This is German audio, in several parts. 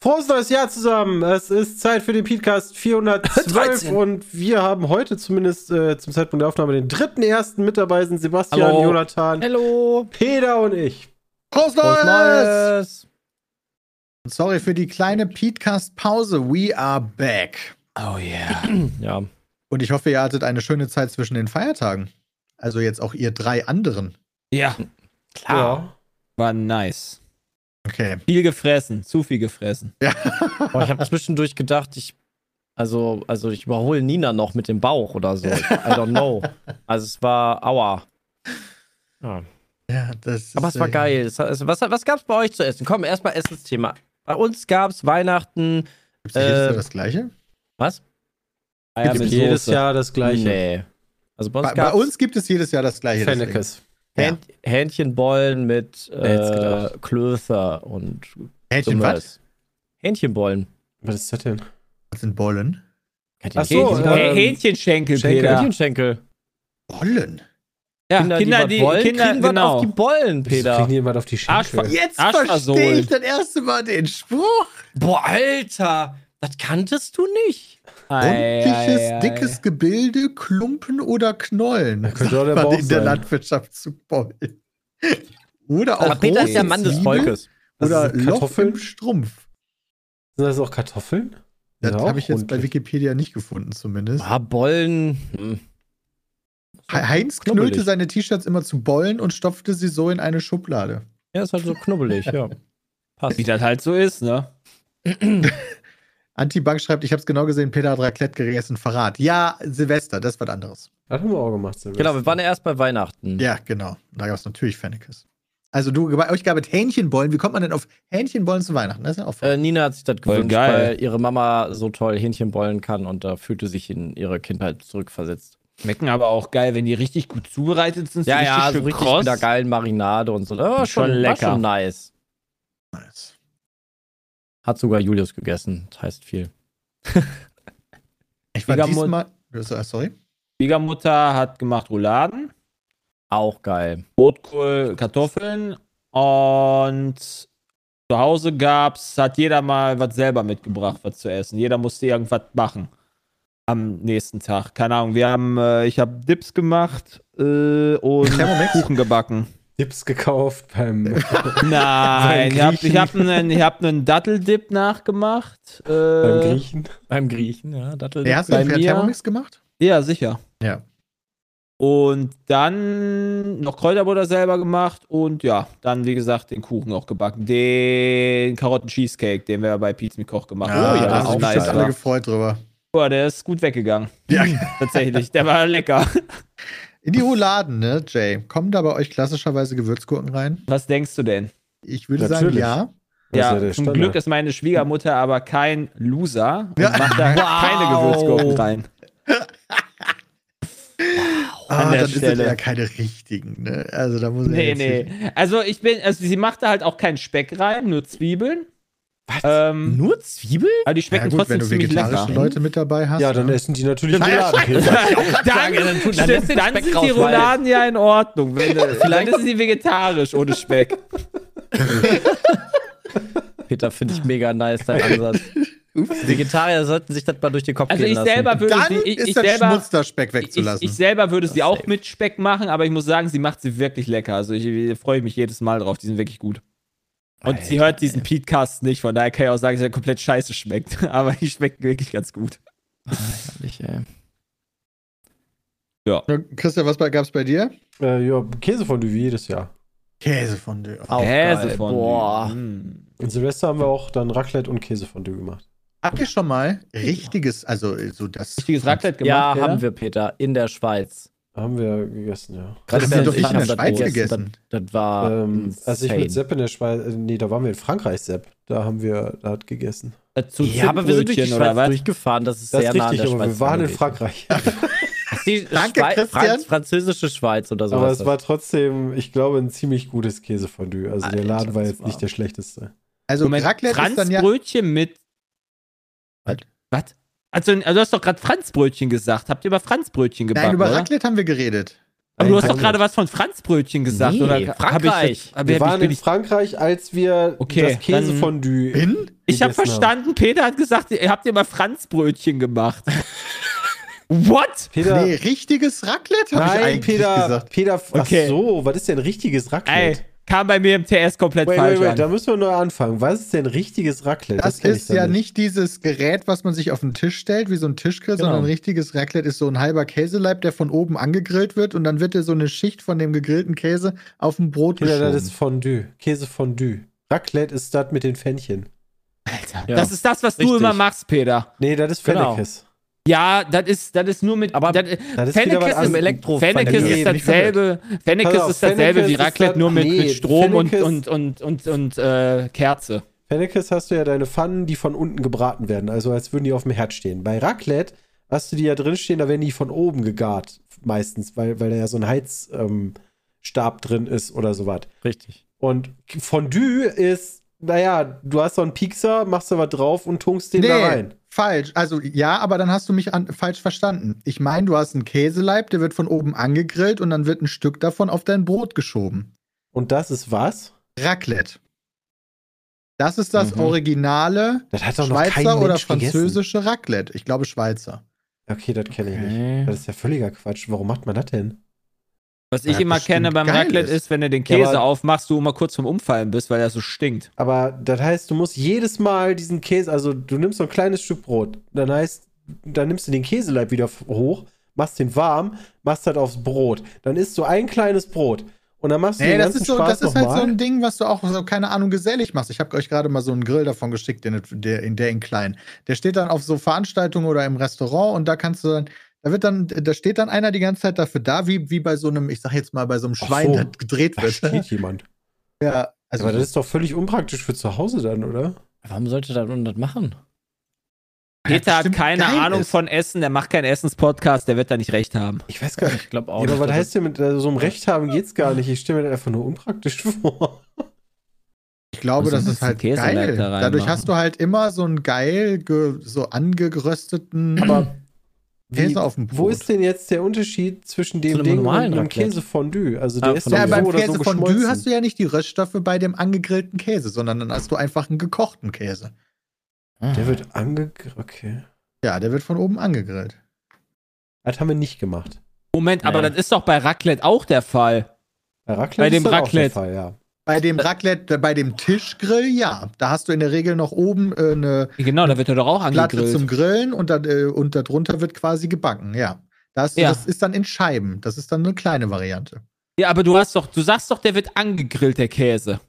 Frohes neues Jahr zusammen. Es ist Zeit für den Podcast 412 13. und wir haben heute zumindest äh, zum Zeitpunkt der Aufnahme den dritten ersten mit dabei sind Sebastian, Hallo. Jonathan, Hallo. Peter und ich. Frohes Neues. Sorry für die kleine Petecast-Pause. We are back. Oh yeah. Ja. Und ich hoffe, ihr hattet eine schöne Zeit zwischen den Feiertagen. Also jetzt auch ihr drei anderen. Ja, Klar. war nice. Okay. Viel gefressen, zu viel gefressen. Boah, ich habe zwischendurch gedacht, ich. Also, also ich überhole Nina noch mit dem Bauch oder so. I don't know. Also es war aua. Ja. Ja, das Aber ist, es war äh, geil. Es, es, was, was gab's bei euch zu essen? Komm, erstmal Essensthema. Bei uns gab's Weihnachten. Gibt's nicht jedes äh, Jahr das Gleiche? Was? Eier Gibt mit jedes Soße. Jahr das gleiche. Nee. Also bei uns Bei, bei uns gibt es jedes Jahr das Gleiche. deswegen. Fennekes. Ja. Hähn Hähnchenbollen mit äh? Klößer und Hähnchen, was? Hähnchenbollen. Was ist das denn? Was sind Bollen? Ach so, Hähnchen- äh, Hä- Hähnchenschenkel, Schenkel. Peter. Hähnchenschenkel. Bollen? Ja, Kinder, Kinder, die, die, was wollen, Kinder, kriegen was genau. auf die Bollen, Peter. kriegen die jemand auf die Schenkel? Arschver- Jetzt verstehe ich das erste Mal den Spruch. Boah, Alter, das kanntest du nicht. Rundliches, ei, ei. dickes Gebilde, Klumpen oder Knollen. Das könnte auch der Bauch in der sein. Landwirtschaft zu Bollen. Oder Aber auch Peter ist der Mann des Volkes. Das Oder Loch Kartoffeln? im Strumpf. Sind das auch Kartoffeln? Das Ja, auch habe ich jetzt bei rundlich. Wikipedia nicht gefunden, zumindest. Ah, Bollen. Hm. He- Heinz knubbelig. knüllte seine T-Shirts immer zu Bollen und stopfte sie so in eine Schublade. Ja, ist halt so knubbelig, ja. Passt. Wie das halt so ist, ne? Antibank schreibt, ich habe es genau gesehen, Peter hat Raclette gegessen, Verrat. Ja, Silvester, das ist was anderes. Das haben wir auch gemacht. Silvester. Genau, wir waren ja erst bei Weihnachten. Ja, genau. Da gab es natürlich Fennekes. Also du, bei euch gab es Hähnchenbollen. Wie kommt man denn auf Hähnchenbollen zu Weihnachten? Das ist ja auch Äh, Nina hat sich das Voll gewünscht, geil. weil ihre Mama so toll Hähnchenbollen kann und da fühlte sich in ihre Kindheit zurückversetzt. Schmecken aber auch geil, wenn die richtig gut zubereitet sind. so Ja, ja, so schön richtig kross. mit der geilen Marinade und so. Das war Schon schon, war lecker. schon nice. nice. Hat sogar Julius gegessen. Das heißt viel. Ich war diesmal. äh, Sorry. Schwiegermutter hat gemacht Rouladen, Auch geil. Rotkohl, Kartoffeln und zu Hause gab's, hat jeder mal was selber mitgebracht, was zu essen. Jeder musste irgendwas machen am nächsten Tag. Keine Ahnung, wir haben, äh, ich habe Dips gemacht äh, und? Kuchen gebacken. Dips gekauft beim. Nein, ich habe hab einen, ich hab einen Datteldip nachgemacht. Äh, beim Griechen. Beim Griechen, ja. Dattel Wer hast du bei den per mir- Thermomix gemacht? Ja, sicher. Ja. Und dann noch Kräuterbutter selber gemacht und ja, dann wie gesagt den Kuchen auch gebacken. Den Karotten-Cheesecake, den wir bei Pizza mit Koch gemacht haben. Ah, ja, da das haben nice, alle gefreut drüber. Boah, der ist gut weggegangen. Ja. Tatsächlich, der war lecker. In die Rouladen, ne, Jay? Kommen da bei euch klassischerweise Gewürzgurken rein? Was denkst du denn? Ich würde Natürlich. sagen, ja. Ja, ja zum Standard. Glück ist meine Schwiegermutter aber kein Loser und Ja. macht da keine Gewürzgurken rein. Ah, An der dann sind Stelle. das ja keine richtigen, ne? Also da muss ich Nee, jetzt nee. nicht- Also ich bin, also sie macht da halt auch keinen Speck rein, nur Zwiebeln. Was? Ähm, Nur Zwiebeln? aber die Ja, schmecken gut, wenn trotzdem du ziemlich lecker. Leute mit dabei hast. Ja, dann essen die natürlich Ja, Rouladen. Dann, sind die raus, Rouladen ja in Ordnung. Wenn, vielleicht ist sie vegetarisch ohne Speck. Peter, finde ich mega nice, dein Ansatz. Vegetarier sollten sich das mal durch den Kopf Also gehen ich lassen. selber würde Dann sie, ich, ist ich das selber, Schmutz, das Speck ich, wegzulassen. ich selber würde sie auch safe. mit Speck machen, aber ich muss sagen, sie macht sie wirklich lecker. Also ich, ich freue mich jedes Mal drauf. Die sind wirklich gut. Und sie hört diesen Pete-Cast nicht, von daher kann ich auch sagen, dass er komplett scheiße schmeckt. Aber die schmecken wirklich ganz gut. Ehrlich, ey. Ja, Christian, was gab es bei dir? äh, ja, Käsefondue wie jedes Jahr. Käsefondue. Auch Käse geil. von Boah. Mm. Und Silvester haben wir auch dann Raclette und Käsefondue gemacht. Habt ihr schon mal richtiges, also so das. Richtiges Raclette gemacht, Ja, Peter? haben wir, Peter, in der Schweiz. Haben wir gegessen, ja. Das Christian habt ihr doch nicht in haben der Schweiz gegessen. Das, das war Ähm, als ich mit Sepp in der Schweiz, äh, nee, da waren wir in Frankreich, Sepp. Da haben wir, da hat gegessen. Dazu Ja, aber wir sind durch die Schweiz was? durchgefahren. Das ist Das sehr ist nah an richtig, der aber Schweiz. wir waren in. Frankreich. Die Danke, Schwei- Christian. Franz französische Schweiz oder so. aber es war trotzdem, ich glaube, ein ziemlich gutes Käsefondue. Also der Alter, Laden war jetzt war- nicht der schlechteste. Also Moment, Raclette ist dann ja. Franzbrötchen mit. Was? Was? Also, also du hast doch gerade Franzbrötchen gesagt. Habt ihr über Franzbrötchen gebacken? Nein, über oder? Raclette haben wir geredet. Aber du hast Nein, doch gerade was von Franzbrötchen gesagt, Nee, oder? Hab ich Frankreich. jetzt- Wir waren in ich Frankreich, als wir Okay, das Käsefondue. In? ich habe verstanden, Peter hat gesagt, ihr habt ihr mal Franzbrötchen gemacht. What? Peter, Nee, richtiges Raclette habe ich nein, eigentlich Peter, gesagt. Peter, ach Okay. so, was ist denn richtiges Ey, Raclette? Kam bei mir im TS komplett Wait, falsch wait, wait, an. da müssen wir neu anfangen. Was ist denn richtiges Raclette? Das, ich ist ja nicht dieses Gerät, was man sich auf den Tisch stellt, wie so ein Tischgrill, Genau. sondern ein richtiges Raclette ist so ein halber Käseleib, der von oben angegrillt wird und dann wird dir so eine Schicht von dem gegrillten Käse auf dem Brot geschoben. das ist Fondue. Käsefondue. Raclette ist das mit den Fännchen. Alter, Ja. das ist das, was du Richtig. immer machst, Peter. Nee, das ist Genau. Ja, das ist, das ist nur mit. Aber das, Das ist Fennekes ist, Elektro- Fennekes Nee, ist dasselbe. Fennekes auf, ist dasselbe Fennekes wie Raclette, das- nur mit, nee, mit Strom und, Fennekes- und, und, und, und äh, Kerze. Fennekes hast du ja deine Pfannen, die von unten gebraten werden. Also als würden die auf dem Herd stehen. Bei Raclette hast du die ja drin stehen, da werden die von oben gegart. Meistens, weil, weil da ja so ein Heizstab ähm, Stab drin ist oder sowas. Richtig. Und Fondue ist, naja, du hast so einen Piekser, machst da was drauf und tunkst den nee, da rein. Falsch. Also ja, aber dann hast du mich an, falsch verstanden. Ich meine, du hast einen Käseleib, der wird von oben angegrillt und dann wird ein Stück davon auf dein Brot geschoben. Und das ist was? Raclette. Das ist das Mhm. originale Das hat doch noch kein Schweizer oder Mensch gegessen. französische Raclette. Ich glaube Schweizer. Okay, das kenne ich nicht. Das ist ja völliger Quatsch. Warum macht man das denn? Was ich Ja, immer kenne beim Raclette ist. wenn du den Ja, Käse aber- aufmachst, du immer kurz vom Umfallen bist, weil er so stinkt. Aber das heißt, du musst jedes Mal diesen Käse, also du nimmst so ein kleines Stück Brot, dann heißt, dann nimmst du den Käseleib wieder hoch, machst den warm, machst das aufs Brot. Dann isst du ein kleines Brot und dann machst du Nee, den das ganzen ist, so, Spaß das ist halt so nochmal. ein Ding, was du auch, so, keine Ahnung, gesellig machst. Ich habe euch gerade mal so einen Grill davon geschickt, den, der, in der in klein. Der steht dann auf so Veranstaltungen oder im Restaurant und da kannst du dann, da wird dann, da steht dann einer die ganze Zeit dafür da, wie, wie bei so einem, ich sag jetzt mal, bei so einem Schwein, so. das gedreht Da wird. steht jemand. Ja, also Aber das ist doch völlig unpraktisch für zu Hause dann, oder? Warum sollte der das machen? Peter hat keine Ahnung ist. von Essen, der macht keinen Essenspodcast, der wird da nicht recht haben. Ich weiß gar nicht. Ich glaube Ja, auch. aber nicht, was heißt denn mit äh, so einem Recht haben geht's gar nicht. Ich stelle mir das einfach nur unpraktisch vor. Ich glaube, das ist halt geil. da Dadurch hast du halt immer so einen geil, ge, so angerösteten Aber Käse auf dem Brot. Wo ist denn jetzt der Unterschied zwischen dem Ding und einem Raclette? Käsefondue? Also der Ah, ist ja, dem so beim so Käsefondue geschmolzen. hast du ja nicht die Röststoffe bei dem angegrillten Käse, sondern dann hast du einfach einen gekochten Käse. Der wird angegrillt. Okay. Ja, der wird von oben angegrillt. Das haben wir nicht gemacht. Moment, aber Nee. das ist doch bei Raclette auch der Fall. Bei Raclette Bei dem ist das auch Raclette. der Fall, ja. Bei dem Raclette, äh, bei dem Tischgrill, ja. Da hast du in der Regel noch oben äh, eine Genau, da wird er doch auch Platte angegrillt. zum Grillen und, da, äh, und darunter wird quasi gebacken, ja. Da hast du, Ja. Das ist dann in Scheiben. Das ist dann eine kleine Variante. Ja, aber du hast doch, du sagst doch, der wird angegrillt, der Käse.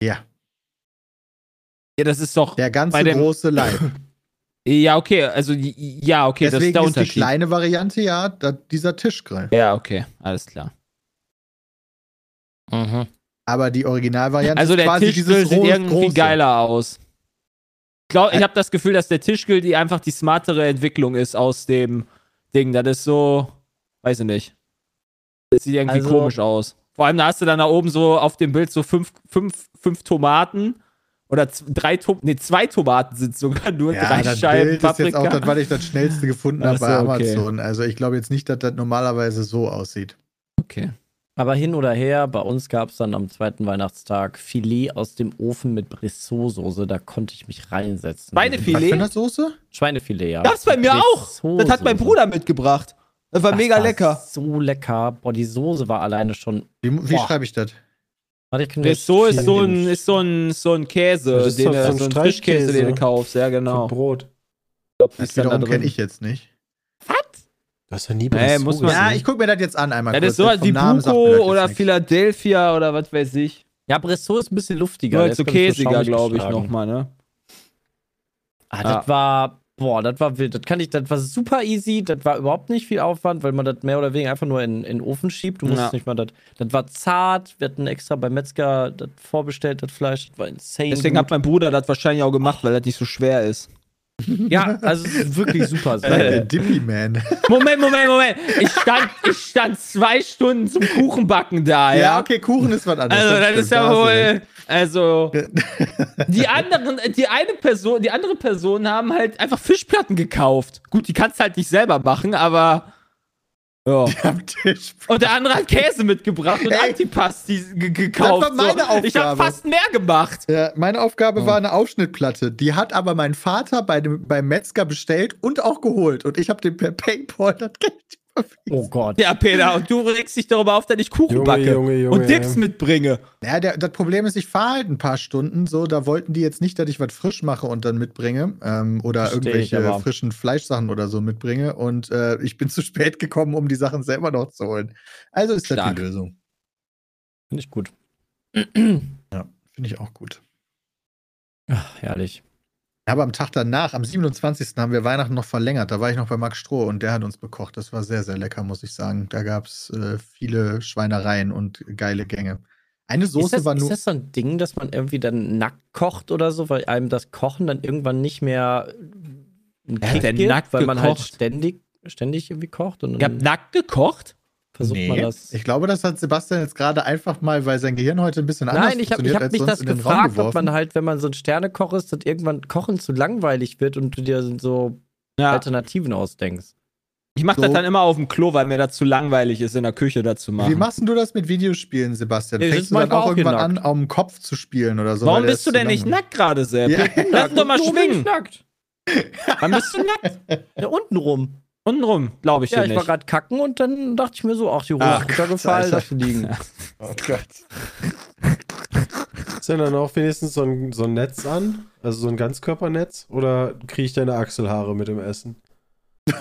Ja. Ja, das ist doch. Der ganze dem- große Leib. Ja, okay, also ja, okay, das ist Deswegen der ist die Unterschied. kleine Variante ja da, dieser Tischgrill. Ja, okay, alles klar. Mhm. Aber die Originalvariante Also ist der quasi Tischgrill dieses sieht groß- irgendwie große. geiler aus. Ich glaube, ich habe das Gefühl, dass der Tischgrill die einfach die smartere Entwicklung ist aus dem Ding. Das ist so, weiß ich nicht. Das sieht irgendwie Also- komisch aus. Vor allem, da hast du dann da oben so auf dem Bild so fünf, fünf, fünf Tomaten oder drei Tomaten, nee, zwei Tomaten sind sogar nur Ja, drei das Scheiben Bild ist jetzt auch Paprika. das, was ich das schnellste gefunden habe bei okay. Amazon. Also ich glaube jetzt nicht, dass das normalerweise so aussieht. okay. Aber hin oder her, bei uns gab es dann am zweiten Weihnachtstag Filet aus dem Ofen mit Brissot-Soße. Da konnte ich mich reinsetzen. Schweinefilet? Was für Soße? Schweinefilet, ja. Gab's bei mir auch. Das hat mein Bruder mitgebracht. Das war Das mega war lecker. So lecker. Boah, die Soße war alleine schon. Wie, wie schreibe ich das? Warte, ich Brissot ist so ein, ist so ein, so ein Käse, Das ist den so ein so ein Frischkäse, den du kaufst. Ja, Für genau. Brot. Ich glaub, Das wiederum kenne ich jetzt nicht. Du hast ja nie Nee, Brissot muss man- gesehen. Ja, ich gucke mir das jetzt an einmal Das kurz. ist sowas wie Buko oder. Philadelphia oder was weiß ich. Ja, Brissot ist ein bisschen luftiger. Nur ich, käsiger, glaube ich, nochmal, ne? Ah, Ja. das war Boah, das war wild. Das kann ich, das war super easy. Das war überhaupt nicht viel Aufwand, weil man das mehr oder weniger einfach nur in, in den Ofen schiebt. Du musstest Ja. nicht mal das. Das war zart. Wir hatten extra beim Metzger das vorbestellt, das Fleisch. Das war insane. Deswegen gut. hat mein Bruder das wahrscheinlich auch gemacht, weil das nicht so schwer ist. Ja, also es ist wirklich super. Der Sehr. Dippy Man. Moment, Moment, Moment. Ich stand, ich stand zwei Stunden zum Kuchenbacken da, ja. Ja, okay, Kuchen ist was anderes. Also, das stimmt, ist ja du wohl. Also, die anderen, die eine Person, die andere Person haben halt einfach Fischplatten gekauft. Gut, die kannst halt nicht selber machen, aber. Ja. Und der andere hat Käse mitgebracht und Ey. Antipasti ge gekauft. Das war meine so. Ich habe Aufgabe. fast mehr gemacht. Ja, meine Aufgabe war eine Aufschnittplatte. Die hat aber mein Vater bei dem, beim Metzger bestellt und auch geholt. Und ich habe dem per Paypal das Geld. Oh Gott. Ja, Peter, und du regst dich darüber auf, dass ich Kuchen Junge, backe Junge, Junge, und Dips ja. mitbringe. Ja, der, das Problem ist, ich fahre halt ein paar Stunden so. Da wollten die jetzt nicht, dass ich was frisch mache und dann mitbringe. Ähm, oder Versteh ich irgendwelche aber. frischen Fleischsachen oder so mitbringe. Und äh, ich bin zu spät gekommen, um die Sachen selber noch zu holen. Also ist das Stark. die Lösung. Finde ich gut. Ja, finde ich auch gut. Ach, herrlich. Aber am Tag danach, am 27. haben wir Weihnachten noch verlängert. Da war ich noch bei Max Stroh und der hat uns bekocht. Das war sehr, sehr lecker, muss ich sagen. Da gab es äh, viele Schweinereien und geile Gänge. Eine Ist Soße das, war ist nur. das so ein Ding, dass man irgendwie dann nackt kocht oder so, weil einem das Kochen dann irgendwann nicht mehr einen Kick denn gibt, nackt weil man halt gekocht? ständig, ständig irgendwie kocht und Ihr habt nackt gekocht? Versucht man das. Ich glaube, das hat Sebastian jetzt gerade einfach mal, weil sein Gehirn heute ein bisschen anders Nein, ich habe funktioniert, hab als mich sonst das in den Raum gefragt, ob man halt, wenn man so ein Sternekoch ist, dass irgendwann Kochen zu langweilig wird und du dir so Ja. Alternativen ausdenkst. Ich mache So. das dann immer auf dem Klo, weil mir das zu langweilig ist, in der Küche das zu machen. Wie machst du das mit Videospielen, Sebastian? Nee, das Fängst du dann auch auch irgendwann an, auf dem Kopf zu spielen oder so? Warum bist du denn nicht nackt gerade, Sepp? Ja. Lass doch mal schwingen. Nackt. Wann bist du nackt? Ja, unten rum. Untenrum, glaube ich Ja, ich war nicht. gerade kacken und dann dachte ich mir so, ach, die Hose Ach ist runtergefallen, lass liegen. Oh Gott. Ist denn dann auch wenigstens so ein, so ein Netz an? Also so ein Ganzkörpernetz? Oder kriege ich deine Achselhaare mit dem Essen?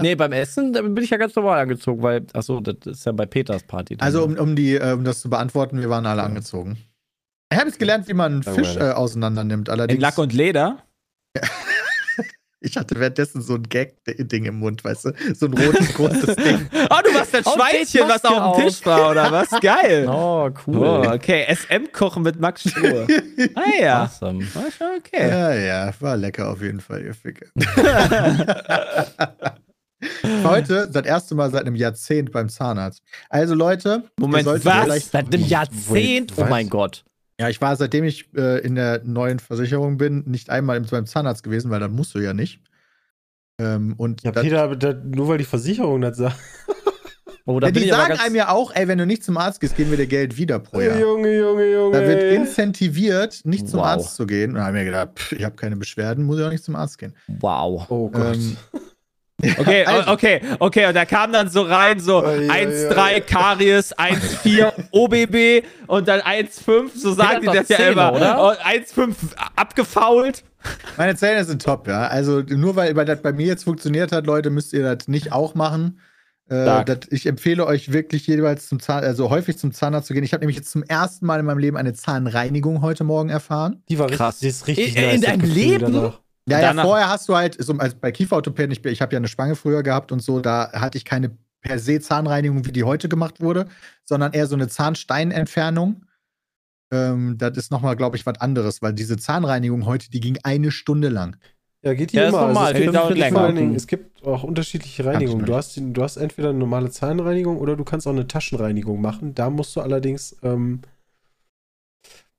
Nee, beim Essen da bin ich ja ganz normal angezogen, weil, achso, das ist ja bei Peters Party. Also, um, um, die, äh, um das zu beantworten, wir waren alle angezogen. Ich habe jetzt gelernt, wie man einen Fisch äh, auseinander nimmt. In Allerdings, Lack und Leder? ich hatte währenddessen so ein Gag-Ding im Mund, weißt du? So ein rotes, großes Ding. Oh, du warst das Schweinchen, was auf dem Tisch war, oder was? Geil. oh, cool. Oh, okay. SM-Kochen mit Max Strohe. Ah ja. Awesome. War schon okay. Ja, ja, war lecker auf jeden Fall, ihr Ficke. Heute das erste Mal seit einem Jahrzehnt beim Zahnarzt. Also Leute, Moment, was? Seit einem Jahrzehnt, oh was? mein Gott. Ja, ich war seitdem ich äh, in der neuen Versicherung bin, nicht einmal im- beim Zahnarzt gewesen, weil das musst du ja nicht. Ähm, und Ja, das, Peter, aber das, nur weil die Versicherung das sagt. Oh, da ja, die sagen einem ja auch, ey, wenn du nicht zum Arzt gehst, geben wir dir Geld wieder pro Jahr. Junge, Junge, Junge. Da wird incentiviert, nicht zum Wow. Arzt zu gehen. Und da haben wir gedacht, pff, ich habe keine Beschwerden, muss ich auch nicht zum Arzt gehen. Wow. oh Gott. Ähm, Okay, Also. okay, okay. Und da kam dann so rein, so Oi, oi, 1,3 Karies, 1,4 OBB und dann 1,5, so sagen die das ja immer. oder? Und 1,5 abgefault. Meine Zähne sind top, ja. Also nur weil, weil das bei mir jetzt funktioniert hat, Leute, müsst ihr das nicht auch machen. Äh, das, ich empfehle euch wirklich jeweils zum Zahn, also häufig zum Zahnarzt zu gehen. Ich habe nämlich jetzt zum ersten Mal in meinem Leben eine Zahnreinigung heute Morgen erfahren. die war krass. richtig, die ist richtig In- nice. in deinem Gefühl Leben? danach. Ja, ja, vorher hast du halt, so, als bei Kieferorthopäden, ich, ich habe ja eine Spange früher gehabt und so, da hatte ich keine per se Zahnreinigung, wie die heute gemacht wurde, sondern eher so eine Zahnsteinentfernung. Ähm, das ist nochmal, glaube ich, was anderes, weil diese Zahnreinigung heute, die ging eine Stunde lang. Ja, geht die Ja, ist immer. normal, Also, es, allen länger. Dingen, es gibt auch unterschiedliche Reinigungen. Du hast, du hast entweder eine normale Zahnreinigung oder du kannst auch eine Taschenreinigung machen. Da musst du allerdings, ähm,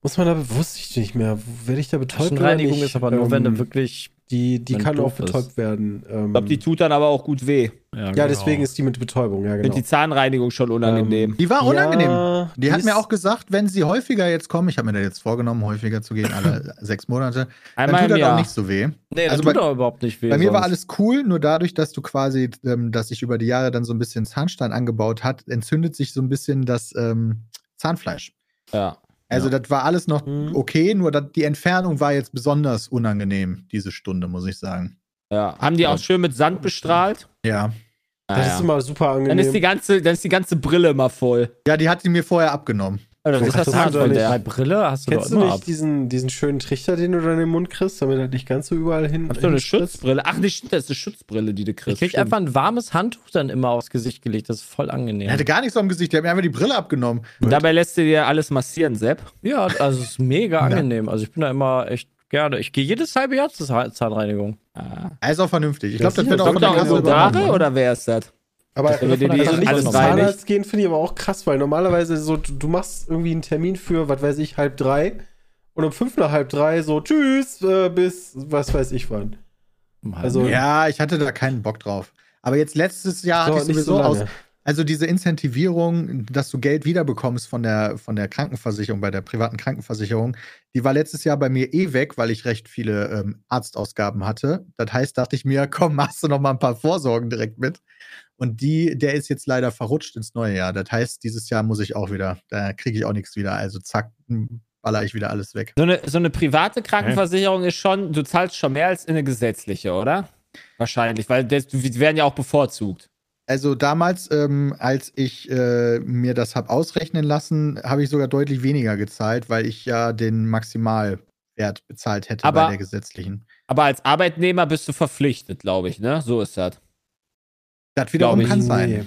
muss man da, wusste ich nicht mehr, werde ich da betäubt oder Taschenreinigung nicht? ist aber nur, wenn Ähm, du wirklich. Die, die wenn kann auch betäubt werden. Ähm, Ich glaube, die tut dann aber auch gut weh. ja, deswegen ist die mit Betäubung, ja, genau. finde die Zahnreinigung schon unangenehm. Die war unangenehm. Ja, Die hat ist- mir auch gesagt, wenn sie häufiger jetzt kommen, ich habe mir da jetzt vorgenommen, häufiger zu gehen, alle sechs Monate, dann Einmal tut im das auch Jahr. nicht so weh. Nee, das Also tut bei- doch überhaupt nicht weh. Bei mir war sonst. alles cool, nur dadurch, dass du quasi, ähm, dass sich über die Jahre dann so ein bisschen Zahnstein angebaut hat, entzündet sich so ein bisschen das ähm, Zahnfleisch. Ja. Also das war alles noch Mhm. okay, nur dat, die Entfernung war jetzt besonders unangenehm, diese Stunde, muss ich sagen. ja. Haben die auch schön mit Sand bestrahlt? Ja. Das ist immer super angenehm. Dann ist, die ganze, dann ist die ganze Brille immer voll. Ja, die hat die mir vorher abgenommen. Also, das Ach, ist das das Hand war von der. Bei Brille hast du Kennst du nicht ab. diesen, diesen schönen Trichter, den du dann in den Mund kriegst, damit er nicht ganz so überall hin. Hast du eine? Schutzbrille? Ach, nee, stimmt, das ist eine Schutzbrille, die du Ich kriegst. krieg stimmt. einfach ein warmes Handtuch dann immer aufs Gesicht gelegt. Das ist voll angenehm. Er hatte gar nichts am Gesicht, der hat mir einfach die Brille abgenommen. Dabei lässt du dir alles massieren, Sepp. Ja, also es ist mega angenehm. Also ich bin da immer echt gerne. Ich gehe jedes halbe Jahr zur Zahn- Zahnreinigung. Ah. Er ist auch vernünftig. Ich glaube, das wird auch ja von der Dr. Übernommen. oder wer ist das? Aber Wenn wir also nicht alles zum. Zahnarzt gehen, finde ich aber auch krass, weil normalerweise so, du, du machst irgendwie einen Termin für, was weiß ich, halb drei und um fünf nach halb drei so, tschüss, äh, bis was weiß ich wann. Also- Ja, ich hatte da keinen Bock drauf. Aber jetzt letztes Jahr hatte ich nicht sowieso so aus. Also diese Incentivierung, dass du Geld wiederbekommst von der, von der Krankenversicherung, bei der privaten Krankenversicherung, die war letztes Jahr bei mir eh weg, weil ich recht viele ähm, Arztausgaben hatte. Das heißt, dachte ich mir, komm, machst du noch mal ein paar Vorsorgen direkt mit. Und die, der ist jetzt leider verrutscht ins neue Jahr. Das heißt, dieses Jahr muss ich auch wieder, da kriege ich auch nichts wieder. Also zack, baller ich wieder alles weg. So eine, so eine private Krankenversicherung ist schon, du zahlst schon mehr als in eine gesetzliche, oder? Wahrscheinlich, weil das, die werden ja auch bevorzugt. Also damals, ähm, als ich äh, mir das habe ausrechnen lassen, habe ich sogar deutlich weniger gezahlt, weil ich ja den Maximalwert bezahlt hätte Aber- bei der gesetzlichen. Aber als Arbeitnehmer bist du verpflichtet, glaube ich, ne? So ist das. Das wiederum kann sein. Nee.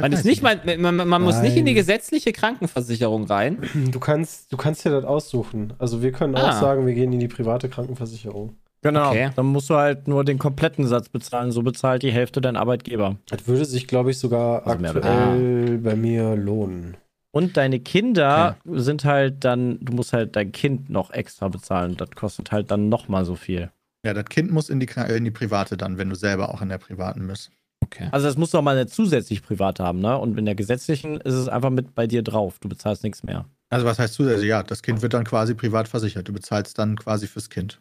Man, ist nicht, ich man, man, man muss nicht in die gesetzliche Krankenversicherung rein. Du kannst, du kannst dir das aussuchen. Also wir können Ah. auch sagen, wir gehen in die private Krankenversicherung. Genau. Okay. Dann musst du halt nur den kompletten Satz bezahlen. So bezahlt die Hälfte dein Arbeitgeber. Das würde sich, glaube ich, sogar Also aktuell bei mir lohnen. Und deine Kinder sind halt dann, du musst halt dein Kind noch extra bezahlen. Das kostet halt dann nochmal so viel. Ja, das Kind muss in die, in die private dann, wenn du selber auch in der privaten bist. Okay. Also das musst du auch mal eine zusätzlich privat haben, ne? Und in der gesetzlichen ist es einfach mit bei dir drauf. Du bezahlst nichts mehr. Also was heißt zusätzlich? Ja, das Kind wird dann quasi privat versichert. Du bezahlst dann quasi fürs Kind.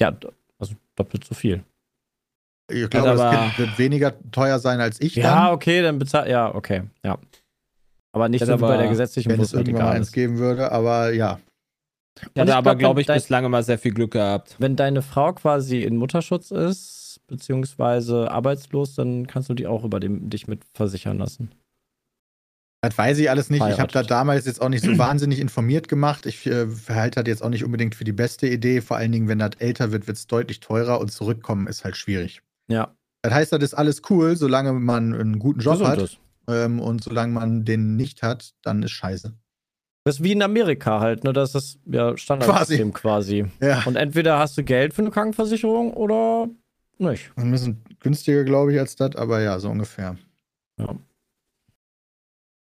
Ja, also doppelt so viel. Ich glaube, aber- das Kind wird weniger teuer sein als ich Ja, dann, okay, dann bezahl. Ja, okay, ja. Aber nicht Ja, so wie bei aber der gesetzlichen, wenn wo es irgendwann mal eins geben würde. Aber ja, hatte ich aber, glaub, glaube ich, dein- bislang immer sehr viel Glück gehabt. Wenn deine Frau quasi in Mutterschutz ist, beziehungsweise arbeitslos, dann kannst du die auch über dem, dich mit versichern lassen. Das weiß ich alles nicht. Ich habe da damals jetzt auch nicht so wahnsinnig informiert gemacht. Ich äh, halte das jetzt auch nicht unbedingt für die beste Idee. Vor allen Dingen, wenn das älter wird, wird es deutlich teurer und zurückkommen ist halt schwierig. Ja. Das heißt, das ist alles cool, solange man einen guten Job Gesund hat. Ähm, und solange man den nicht hat, dann ist scheiße. Das ist wie in Amerika halt, ne? Das ist ja Standardsystem quasi. Ja. Und entweder hast du Geld für eine Krankenversicherung oder nicht. Ein bisschen günstiger, glaube ich, als das, aber ja, so ungefähr. Ja.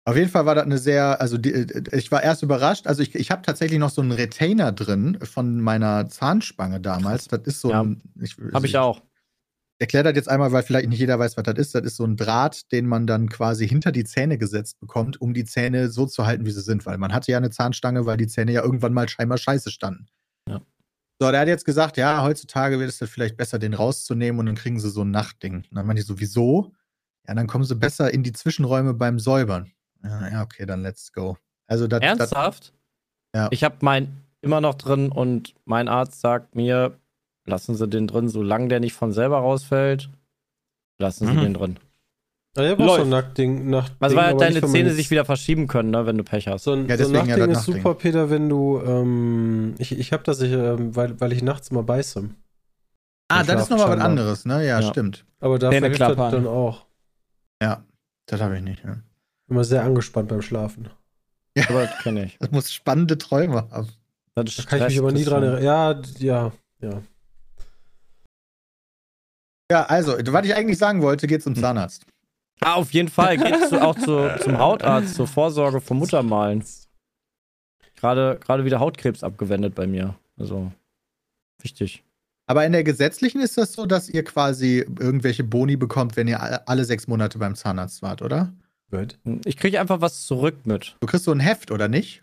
Auf jeden Fall war das eine sehr, also die, ich war erst überrascht. Also ich, ich habe tatsächlich noch so einen Retainer drin von meiner Zahnspange damals. Das ist so Ja. ein. Ich, Habe ich auch. erkläre das jetzt einmal, weil vielleicht nicht jeder weiß, was das ist. Das ist so ein Draht, den man dann quasi hinter die Zähne gesetzt bekommt, um die Zähne so zu halten, wie sie sind. Weil man hatte ja eine Zahnstange, weil die Zähne ja irgendwann mal scheinbar scheiße standen. So, der hat jetzt gesagt, ja, heutzutage wäre es dann vielleicht besser, den rauszunehmen und dann kriegen sie so ein Nachtding. Und dann meinte ich so, wieso? Ja, dann kommen sie besser in die Zwischenräume beim Säubern. Ja, ja okay, dann let's go. Also das, das Ernsthaft? Ja. Ich habe meinen immer noch drin und mein Arzt sagt mir, lassen Sie den drin, solange der nicht von selber rausfällt, lassen Sie Mhm. den drin. Ja, ich hab auch so ein Läuft. Nackding. Nachtding Also weil deine Zähne sich wieder verschieben können, ne, wenn du Pech hast. So ein, Ja, so ein ja Nachtding das ist Nachtding. super, Peter, wenn du. Ähm, ich ich habe das, ich, ähm, weil, weil ich nachts mal beiße. ah, das ist nochmal was anderes, ne? Ja, Ja. stimmt. Aber dafür Zähne hilft das dann auch. Ja, das habe ich nicht. Ja. Immer sehr angespannt beim Schlafen. Aber das kenne ich. Das muss spannende Träume haben. Das Da kann ich mich aber nie dran erinnern. Ja, ja, ja. Ja, also, was ich eigentlich sagen wollte, geht zum Zahnarzt. Ah, auf jeden Fall. Geht zu, auch zu, zum Hautarzt, zur Vorsorge vom Muttermalen. Gerade, gerade wieder Hautkrebs abgewendet bei mir. Also, wichtig. Aber in der gesetzlichen ist das so, dass ihr quasi irgendwelche Boni bekommt, wenn ihr alle- sechs Monate beim Zahnarzt wart, oder? Gut. Ich kriege einfach was zurück mit. Du kriegst so ein Heft, oder nicht?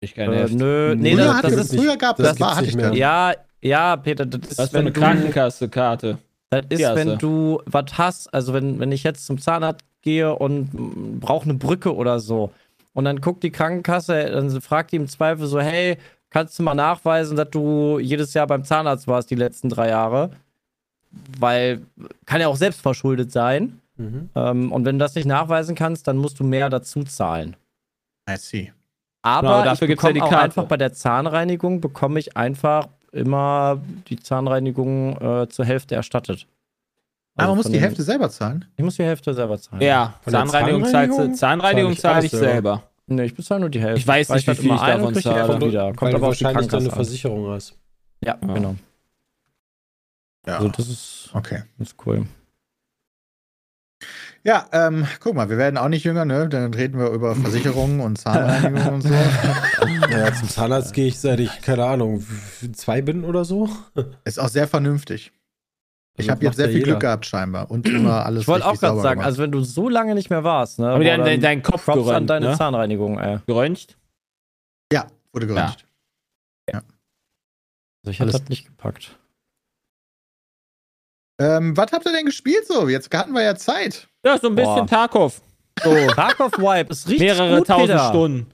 Ich kann Äh, nicht. nö, nee, früher, das, das das, ist. früher gab das das, war, hatte ich mehr. dann. Ja, ja, Peter, das ist, Was für eine Krankenkasse-Karte. Das ist, hast wenn du. du was hast. Also, wenn, wenn ich jetzt zum Zahnarzt gehe und brauche eine Brücke oder so. Und dann guckt die Krankenkasse, dann fragt die im Zweifel so: Hey, kannst du mal nachweisen, dass du jedes Jahr beim Zahnarzt warst die letzten drei Jahre? Weil kann ja auch selbst verschuldet sein. Mhm. Ähm, und wenn du das nicht nachweisen kannst, dann musst du mehr dazu zahlen. I see. Aber Genau, ich dafür ja bekomme die auch einfach bei der Zahnreinigung bekomme ich einfach immer die Zahnreinigung äh, zur Hälfte erstattet. Also man muss die Hälfte selber zahlen. Ich muss die Hälfte selber zahlen. Ja, Von Zahnreinigung, Zahnreinigung Zahnreinigung zahl zahle ich ich selber. Nee, ich bezahle nur die Hälfte. Ich weiß nicht, wie viel immer ich davon zahle. wieder. Weil Kommt aber auf die Krankenkasse an. Versicherung hast. Ja, Ja. genau. Ja. Also das ist, Okay. das ist cool. Ja, ähm, guck mal, wir werden auch nicht jünger, ne? Dann reden wir über Versicherungen und Zahnreinigung und so. Naja, zum Zahnarzt gehe ich seit ich, keine Ahnung, zwei bin oder so. Ist auch sehr vernünftig. Ich Das habe jetzt sehr ja viel jeder. Glück gehabt, scheinbar. Und immer alles Ich wollte auch gerade sagen, gemacht. also wenn du so lange nicht mehr warst, ne? Aber die deinen- deinen Kopf Props an deine ne? Zahnreinigung, ey. Geröntgt? ja, wurde geröntgt. Also ich Alles- das nicht gepackt. Ähm, was habt ihr denn gespielt so? Jetzt hatten wir ja Zeit. Ja, so ein bisschen Boah. Tarkov. So, Tarkov Wipe ist richtig mehrere gut, tausend Peter. Stunden.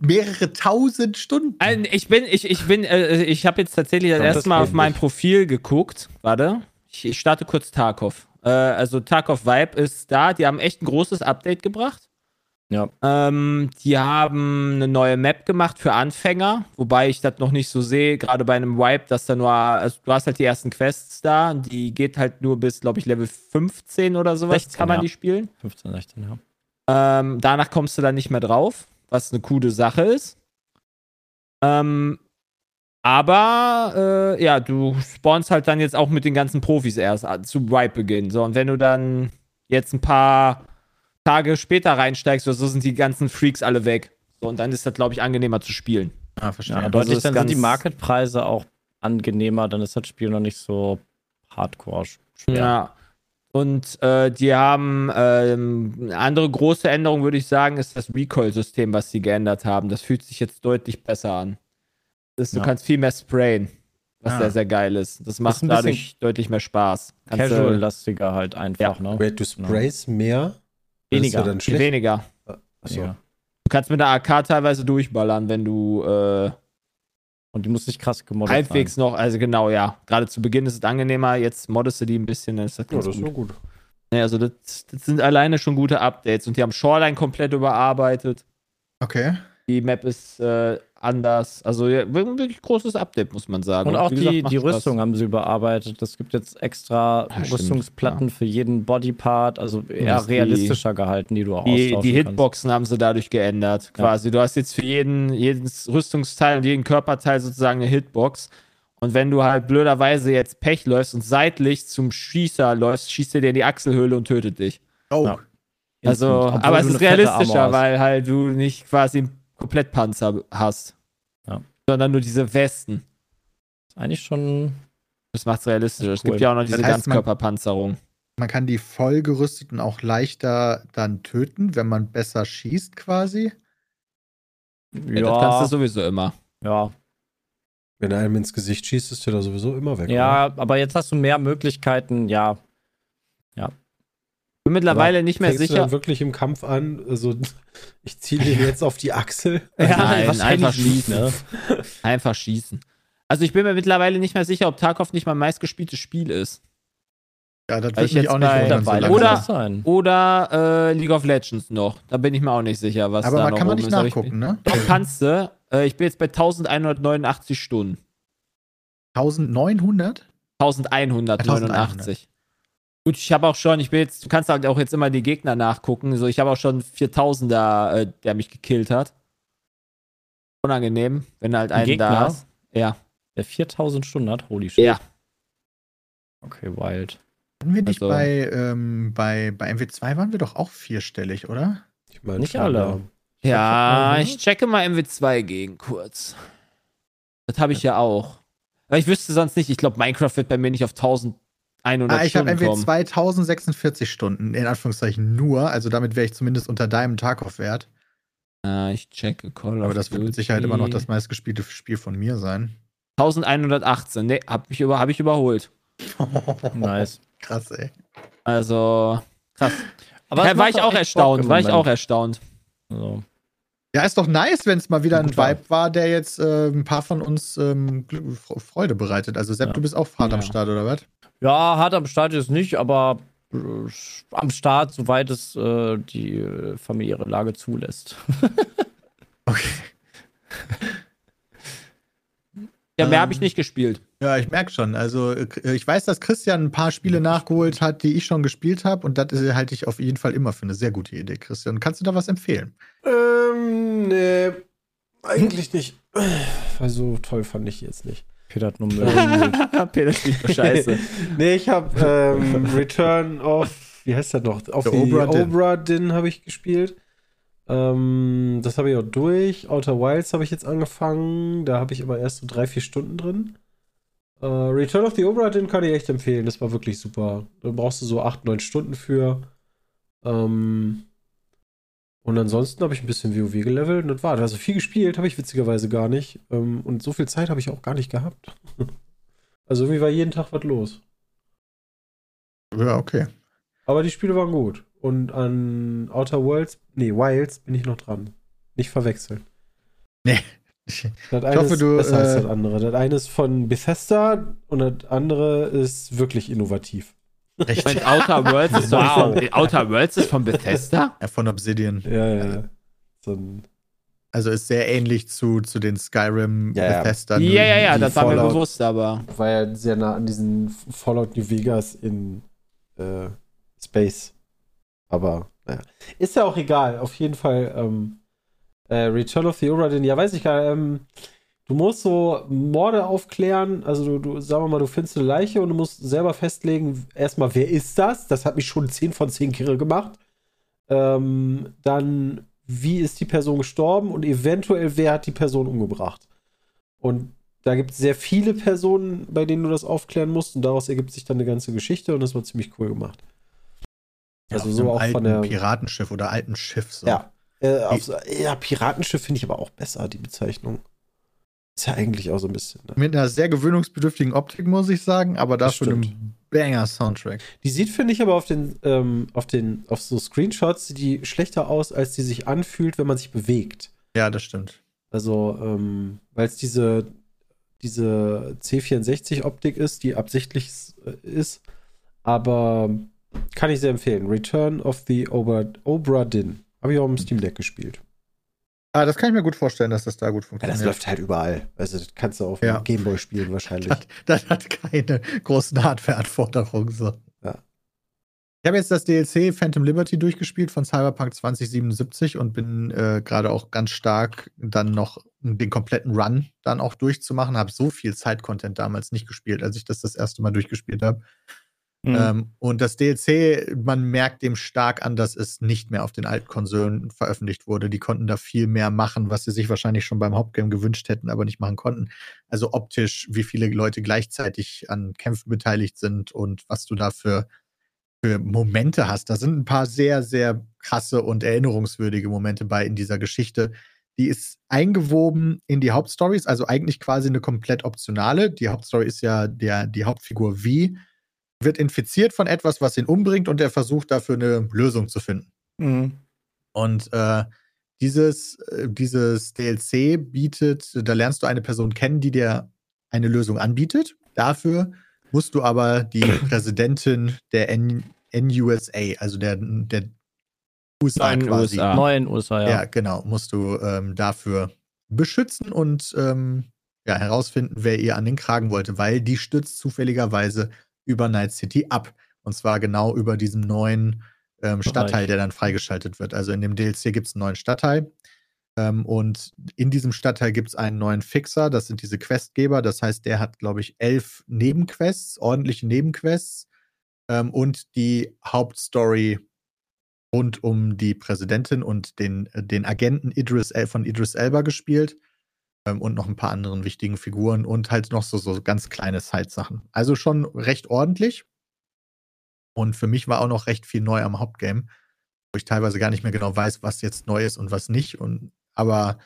Mehrere tausend Stunden. Ich bin, ich, ich bin, äh, ich habe jetzt tatsächlich das erste Mal auf mein nicht. Profil geguckt. Warte. Ich, ich starte kurz Tarkov. Äh, also Tarkov Vibe ist da. Die haben echt ein großes Update gebracht. Ja. Ähm, die haben eine neue Map gemacht für Anfänger, wobei ich das noch nicht so sehe, gerade bei einem Vibe, dass da nur, also du hast halt die ersten Quests da, die geht halt nur bis, glaube ich, Level 15 oder sowas 16, kann man ja. die spielen. 15, 16, ja. Ähm, danach kommst du dann nicht mehr drauf, was eine coole Sache ist. Ähm, aber äh, ja, du spawnst halt dann jetzt auch mit den ganzen Profis erst an- zu Wipe-Beginn. So, und wenn du dann jetzt ein paar Tage später reinsteigst oder so, sind die ganzen Freaks alle weg. So, und dann ist das, glaube ich, angenehmer zu spielen. Ah, verstehe. Ja, Also deutlich, ist dann sind die Marketpreise auch angenehmer, dann ist das Spiel noch nicht so hardcore schwer. Ja. Und äh, die haben ähm, eine andere große Änderung, würde ich sagen, ist das Recoil-System, was sie geändert haben. Das fühlt sich jetzt deutlich besser an. Das, du Ja. kannst viel mehr sprayen, was Ah. sehr, sehr geil ist. Das macht bisschen dadurch deutlich mehr Spaß. Kannst du- Casual-lastiger halt einfach, ne? Wait, du sprays mehr? Weniger. Ist ja weniger. Achso. Ja. Du kannst mit der AK teilweise durchballern, wenn du äh, Und die muss nicht krass gemoddet halbwegs noch, also genau, ja. Gerade zu Beginn ist es angenehmer, jetzt moddest du die ein bisschen, dann ist das Ja, ganz das ist gut. so gut. Nee, also das, das sind alleine schon gute Updates und die haben Shoreline komplett überarbeitet. Okay. Die Map ist äh, anders. Also ja, wir- wirklich großes Update, muss man sagen. Und auch wie gesagt, die, die. Rüstung haben sie überarbeitet. Es gibt jetzt extra Ja, stimmt, Rüstungsplatten für jeden Bodypart, also eher die- realistischer gehalten, die du auch Die, die kannst. Hitboxen haben sie dadurch geändert. Quasi. Du hast jetzt für jeden, jedes Rüstungsteil und jeden Körperteil sozusagen eine Hitbox. Und wenn du halt blöderweise jetzt Pech läufst und seitlich zum Schießer läufst, schießt er dir in die Achselhöhle und tötet dich. Oh. Ja. Also, obwohl aber es ist realistischer, weil halt du nicht quasi Komplettpanzer hast. Ja. Sondern nur diese Westen. Ist eigentlich schon. Das macht's realistisch. Das ist Es gibt cool. ja auch noch diese Das heißt, man- Ganzkörperpanzerung. Man kann die vollgerüsteten auch leichter dann töten, wenn man besser schießt quasi. Ja, das kannst du sowieso immer. ja, Wenn er einem ins Gesicht schießt, ist der da sowieso immer weg. oder? ja, aber jetzt hast du mehr Möglichkeiten, ja. Bin mittlerweile nicht mehr Fängst du sicher. dann wirklich im Kampf an? Also, ich ziehe den jetzt auf die Achsel. Ja, Nein, einfach schießen. ne? Einfach schießen. Also ich bin mir mittlerweile nicht mehr sicher, ob Tarkov nicht mein meistgespieltes Spiel ist. Ja, das wird ich jetzt auch nicht wundern. so Oder- sein. Oder äh, League of Legends noch. Da bin ich mir auch nicht sicher, was Aber da man noch kann man nicht ist. Aber ich- nachgucken, ne? Doch, kannst du. Äh, ich bin jetzt bei 1189 Stunden. 1900? 1189. Gut, ich habe auch schon, ich bin jetzt, du kannst halt auch jetzt immer die Gegner nachgucken. So, ich habe auch schon 4000er, äh, der mich gekillt hat. Unangenehm, wenn halt Ein ein da Gegner? ist. Ja. Der 4000 Stunden hat, holy shit. Ja. Okay, wild. Waren wir nicht Also- bei, ähm, bei, bei MW2 waren wir doch auch vierstellig, oder? Ich meine, Nicht alle. Ja, Mhm. ich checke mal MW2 gegen kurz. Das habe ich ja auch. Aber ich wüsste sonst nicht, ich glaube, Minecraft wird bei mir nicht auf 1100 Ah, ich habe. MW2 1046 Stunden, in Anführungszeichen nur. Also damit wäre ich zumindest unter deinem Tarkov-Wert. Ah, ich checke Call of Aber das wird mit. Sicherheit immer noch das meistgespielte Spiel von mir sein. 1118. Ne, hab ich, über, hab ich überholt. Nice. Krass, ey. Also, krass. Aber war ich auch erstaunt. War ich auch erstaunt. Also, ja, ist doch nice, wenn es mal wieder ein Vibe war. der jetzt äh, ein paar von uns ähm, Freude bereitet. Also Sepp, ja. du bist auch hart ja. am Start, oder was? Ja, hart am Start ist nicht, aber äh, am Start, soweit es äh, die äh, familiäre Lage zulässt. okay. Ja, mehr ähm, habe ich nicht gespielt. Ja, ich merke schon. Also äh, ich weiß, dass Christian ein paar Spiele nachgeholt hat, die ich schon gespielt habe und das halte ich auf jeden Fall immer für eine sehr gute Idee, Christian. Kannst du da was empfehlen? Ähm nee, eigentlich nicht. Weil so toll fand ich jetzt nicht. Peter hat nur Müll. Peter spielt Scheiße. nee, ich habe ähm, Return of, wie heißt der noch? Auf Der die Obra Dinn. Obra Dinn habe ich gespielt. Ähm, das habe ich auch durch. Outer Wilds habe ich jetzt angefangen. Da habe ich aber erst so drei, vier Stunden drin. Äh, Return of the Obra Dinn kann ich echt empfehlen. Das war wirklich super. Da brauchst du so acht, neun Stunden für. Ähm, und ansonsten habe ich ein bisschen WoW gelevelt und das war. Also viel gespielt habe ich witzigerweise gar nicht. Ähm, und so viel Zeit habe ich auch gar nicht gehabt. also irgendwie war jeden Tag was los. Ja, okay. Aber die Spiele waren gut. Und an Outer Worlds, nee, Wilds bin ich noch dran. Nicht verwechseln. Nee. Das eine hoffe, ist du, besser als äh, das andere. Das eine ist von Bethesda und das andere ist wirklich innovativ. Recht. Moment, Outer Worlds ist Wow. von, Outer Worlds ist von Bethesda? Ja, von Obsidian. Ja, ja. So ein, Also ist sehr ähnlich zu, zu den Skyrim, Ja, ja. Bethesda. Ja, ja, ja, das war mir Fallout- bewusst, aber. war ja sehr nah an diesen Fallout New Vegas in äh, Space. Aber, naja. Ist ja auch egal. Auf jeden Fall, ähm, äh, Return of the Obra Dinn, ja, weiß ich gar nicht. Ähm, du musst so Morde aufklären. Also, du, du, sagen wir mal, du findest eine Leiche und du musst selber festlegen, erstmal, wer ist das? Das hat mich schon 10 von 10 Kirre gemacht. Ähm, dann, wie ist die Person gestorben und eventuell, wer hat die Person umgebracht? Und da gibt es sehr viele Personen, bei denen du das aufklären musst und daraus ergibt sich dann eine ganze Geschichte und das war ziemlich cool gemacht. Also auf so einem auch alten von der. Piratenschiff oder alten Schiff. So. Ja. Äh, auf, ja, Piratenschiff finde ich aber auch besser, die Bezeichnung. Ist ja eigentlich auch so ein bisschen. Ne? Mit einer sehr gewöhnungsbedürftigen Optik, muss ich sagen, aber Das dafür stimmt. einem Banger-Soundtrack. Die sieht, finde ich, aber auf den, ähm, auf den, auf so Screenshots, die schlechter aus, als die sich anfühlt, wenn man sich bewegt. Ja, das stimmt. Also, ähm, weil es diese, diese C64-Optik ist, die absichtlich äh, ist. Aber kann ich sehr empfehlen. Return of the Obra, Obra Dinn. Habe ich auch im Steam Deck gespielt. Ah, das kann ich mir gut vorstellen, dass das da gut Ja, funktioniert. das läuft halt überall. Also, das kannst du auf Ja. dem Gameboy spielen wahrscheinlich. Das, das hat keine großen Hardware-Anforderungen. So. Ja. Ich habe jetzt das DLC Phantom Liberty durchgespielt von Cyberpunk 2077 und bin äh, gerade auch ganz stark dann noch den kompletten Run dann auch durchzumachen. Habe so viel Zeit-Content damals nicht gespielt, als ich das das erste Mal durchgespielt habe. Mhm. Ähm, und das DLC, man merkt dem stark an, dass es nicht mehr auf den alten Konsolen veröffentlicht wurde. Die konnten da viel mehr machen, was sie sich wahrscheinlich schon beim Hauptgame gewünscht hätten, aber nicht machen konnten. Also optisch, wie viele Leute gleichzeitig an Kämpfen beteiligt sind und was du da für, für Momente hast. Da sind ein paar sehr, sehr krasse und erinnerungswürdige Momente bei in dieser Geschichte. Die ist eingewoben in die Hauptstories, also eigentlich quasi eine komplett optionale. Die Hauptstory ist ja der, die Hauptfigur V wird infiziert von etwas, was ihn umbringt und er versucht dafür eine Lösung zu finden. Mhm. Und äh, dieses, äh, dieses DLC bietet, da lernst du eine Person kennen, die dir eine Lösung anbietet. Dafür musst du aber die Präsidentin der N NUSA, also der, der USA Neuen quasi. USA. Neuen USA, ja. Ja, genau, musst du ähm, dafür beschützen und ähm, ja, herausfinden, wer ihr an den Kragen wollte, weil die stützt zufälligerweise über Night City ab. Und zwar genau über diesem neuen ähm, Stadtteil, der dann freigeschaltet wird. Also in dem DLC gibt es einen neuen Stadtteil. Ähm, und in diesem Stadtteil gibt es einen neuen Fixer, das sind diese Questgeber. Das heißt, der hat, glaube ich, elf Nebenquests, ordentliche Nebenquests. Ähm, und die Hauptstory rund um die Präsidentin und den, äh, den Agenten Idris El von Idris Elba gespielt. Ähm, und noch ein paar anderen wichtigen Figuren und halt noch so, so ganz kleine Side-Sachen. Also schon recht ordentlich. Und für mich war auch noch recht viel neu am Hauptgame, wo ich teilweise gar nicht mehr genau weiß, was jetzt neu ist und was nicht. Und, aber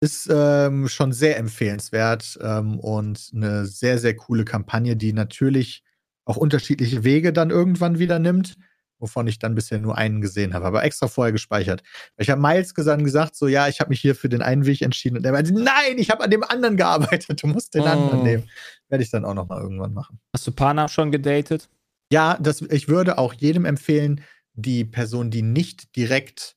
ist ähm, schon sehr empfehlenswert ähm, und eine sehr, sehr coole Kampagne, die natürlich auch unterschiedliche Wege dann irgendwann wieder nimmt, wovon ich dann bisher nur einen gesehen habe, aber extra vorher gespeichert. Ich habe Miles dann gesagt, so ja, ich habe mich hier für den einen Weg entschieden und er meinte, nein, ich habe an dem anderen gearbeitet, du musst den Oh. anderen nehmen. Werde ich dann auch noch mal irgendwann machen. Hast du Pana schon gedatet? Ja, das, ich würde auch jedem empfehlen, die Person, die nicht direkt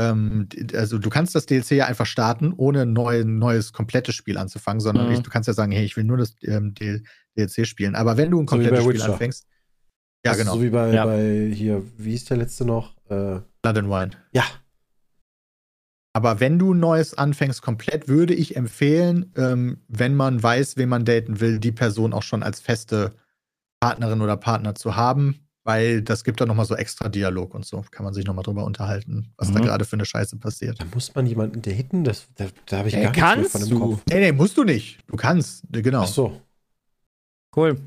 ähm, also du kannst das DLC ja einfach starten, ohne ein neu, neues komplettes Spiel anzufangen, sondern Mhm. du kannst ja sagen, hey, ich will nur das ähm, DLC spielen. Aber wenn du ein So komplettes Spiel Witcher. anfängst, ja Also genau, So wie bei, Ja. bei hier, wie ist der letzte noch? Äh, Blood and Wine. ja, Aber wenn du ein neues anfängst komplett, würde ich empfehlen, ähm, wenn man weiß, wen man daten will, die Person auch schon als feste Partnerin oder Partner zu haben, weil das gibt dann nochmal so extra Dialog und so. Kann man sich nochmal drüber unterhalten, was da Mhm. gerade für eine Scheiße passiert. da muss man jemanden daten, das, da, da habe ich Äh, gar nichts von im du. Kopf. Nee, nee, musst du nicht. Du kannst, genau. Ach so. Cool.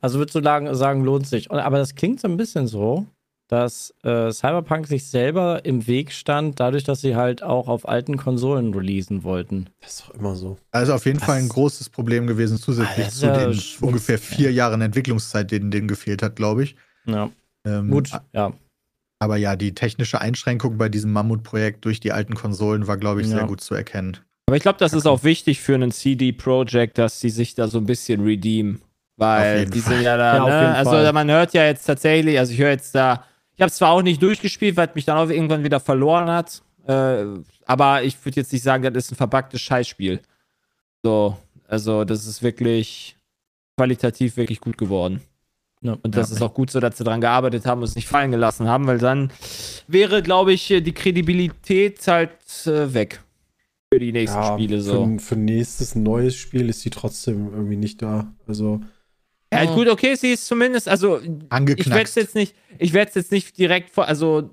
Also würdest du sagen, sagen lohnt sich. Und- Aber das klingt so ein bisschen so, dass äh, Cyberpunk sich selber im Weg stand, dadurch, dass sie halt auch auf alten Konsolen releasen wollten. Das ist doch immer so. Also auf jeden Das- Fall ein großes Problem gewesen, Ah, zusätzlich ist zu ja den sch- ungefähr vier Jahren Entwicklungszeit, denen denen gefehlt hat, glaube ich. Ja. Ähm, Gut, ja. Aber ja, die technische Einschränkung bei diesem Mammutprojekt durch die alten Konsolen war, glaube ich, Ja. sehr gut zu erkennen. Aber ich glaube, das ist auch wichtig für einen CD-Projekt, dass sie sich da so ein bisschen redeemen. Weil die sind ja da, Ja, ne? Also Fall. man hört ja jetzt tatsächlich, also ich höre jetzt da, ich habe es zwar auch nicht durchgespielt, weil es mich dann auch irgendwann wieder verloren hat, äh, aber ich würde jetzt nicht sagen, das ist ein verpacktes Scheißspiel. So, also das ist wirklich qualitativ wirklich gut geworden. Ja. Und das Ja. ist auch gut so, dass sie dran gearbeitet haben und es nicht fallen gelassen haben, weil dann wäre, glaube ich, die Kredibilität halt äh, weg für die nächsten Spiele so. Für, für nächstes neues Spiel ist sie trotzdem irgendwie nicht da. Also, Ja, gut, okay, sie ist zumindest, also ich werde es Angeknackst. jetzt nicht, ich werde es jetzt nicht direkt vor, also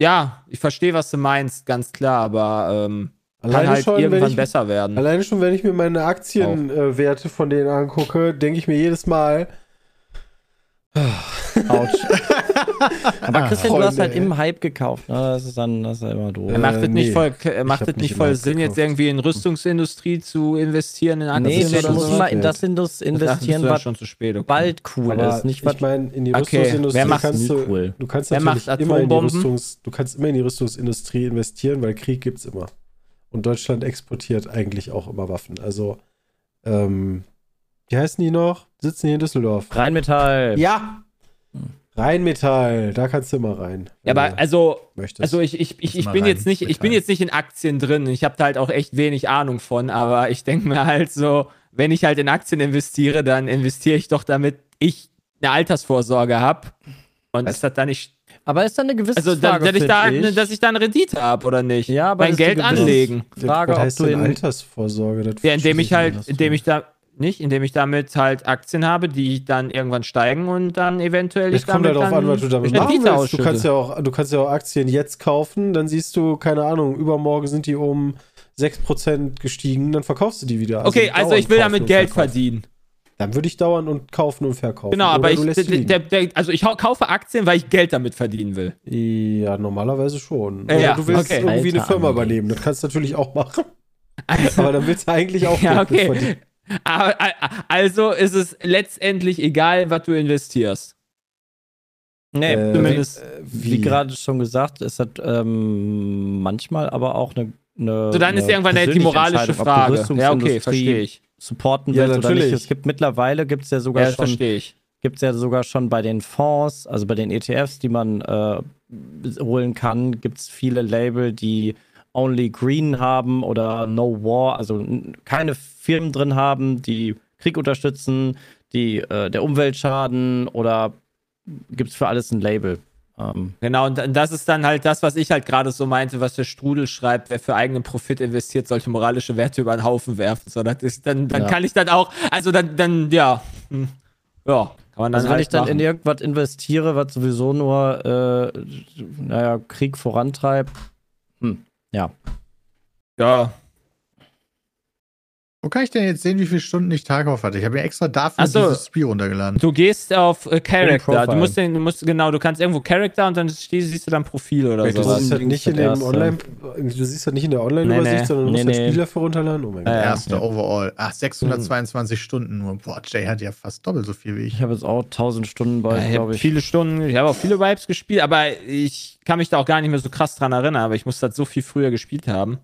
ja, ich verstehe, was du meinst, ganz klar, aber ähm, kann alleine halt schon, wenn irgendwann ich, besser werden. alleine schon, wenn ich mir meine Aktienwerte von denen angucke, denke ich mir jedes Mal, Autsch. Aber Christian, du hast Freunde, halt ey. im Hype gekauft. Ne? Das ist dann das ist ja immer doof. Er macht Äh, es nicht nee. voll, er macht hab es nicht nicht voll Sinn, jetzt gekauft. irgendwie in Rüstungsindustrie zu investieren, in Nee, musst schon mal in das Indus investieren, das was schon zu spät. Okay. bald cool aber ist. Nicht ich meine, in die Okay, Rüstungsindustrie wer macht's kannst du, cool? du kannst natürlich macht immer in die Atombomben? Rüstungs, du kannst immer in die Rüstungsindustrie investieren, weil Krieg gibt's immer. Und Deutschland exportiert eigentlich auch immer Waffen. Also, ähm, wie heißen die noch? Sitzen die in Düsseldorf? Rheinmetall. Ja! Rheinmetall, da kannst du immer rein. Ja, aber du also, möchtest. also ich, ich, ich, ich bin jetzt nicht, ich bin jetzt nicht in Aktien drin. Ich habe da halt auch echt wenig Ahnung von, aber ich denke mir halt so, wenn ich halt in Aktien investiere, dann investiere ich doch damit ich eine Altersvorsorge habe. Und ist das dann nicht Aber ist dann eine gewisse Also, da, Frage, dass, ich da, ich. dass ich da eine Rendite habe oder nicht? Ja, aber mein Geld anlegen. Frage, Was ob heißt du denn in Altersvorsorge? Das Ja, indem ich halt, indem ich da nicht, indem ich damit halt Aktien habe, die dann irgendwann steigen und dann eventuell Es ich kommt damit halt darauf an, was du damit machen willst. Du kannst, ja auch, du kannst ja auch Aktien jetzt kaufen, dann siehst du, keine Ahnung, übermorgen sind die um 6% gestiegen, dann verkaufst du die wieder. okay, also ich will damit Geld verkaufen. verdienen. Dann würde ich dauern und kaufen und verkaufen. Genau, aber ich, der, der, also ich kaufe Aktien, weil ich Geld damit verdienen will. ja, normalerweise schon. Ja, Oder ja, du willst okay. irgendwie eine Alter Firma Andi. übernehmen. Das kannst du natürlich auch machen. aber dann willst du eigentlich auch Ja, Geld mit okay. verdienen. Aber, also ist es letztendlich egal, was du investierst. Nee, Äh, Zumindest. wie, wie gerade schon gesagt, ist das ähm, manchmal aber auch eine. eine So, dann ist eine irgendwann die moralische Frage. Ja, okay, verstehe ich. supporten Ja, willst oder natürlich. nicht. Es gibt mittlerweile gibt's ja sogar Ja, schon verstehe ich. gibt's ja sogar schon bei den Fonds, also bei den ETFs, die man äh, holen kann, gibt es viele Label, die Only Green haben oder No War, also keine Firmen drin haben, die Krieg unterstützen, die äh, der Umwelt schaden oder gibt es für alles ein Label. Ähm, Genau, und das ist dann halt das, was ich halt gerade so meinte, was der Strudel schreibt, wer für eigenen Profit investiert, sollte moralische Werte über den Haufen werfen. So, das ist, dann, dann Ja. kann ich dann auch, also dann, dann, ja, hm, ja, kann man dann also wenn halt ich dann machen. in irgendwas investiere, was sowieso nur, äh, naja, Krieg vorantreibt, hm, ja. ja, Wo kann ich denn jetzt sehen, wie viele Stunden ich Tarkov hatte? Ich habe mir extra dafür so. dieses Spiel runtergeladen. Du gehst auf äh, Character. Du musst, den, du musst, genau, du kannst irgendwo Character und dann siehst, siehst du dann Profil oder Du sowas. siehst halt nicht in das dem erste. Online, du siehst halt nicht in der Online-Übersicht, Nee, nee. sondern du musst Nee, halt nee. Spiel dafür runterladen. Oh mein Gott. Ja, ja. Erste Overall. Ach, 622 Stunden nur. Boah, Jay hat ja fast doppelt so viel wie ich. Ich habe jetzt auch 1000 Stunden bei, Ja, ich glaube habe ich. viele Stunden, ich habe auch viele Vibes gespielt, aber ich kann mich da auch gar nicht mehr so krass dran erinnern, aber ich muss das so viel früher gespielt haben.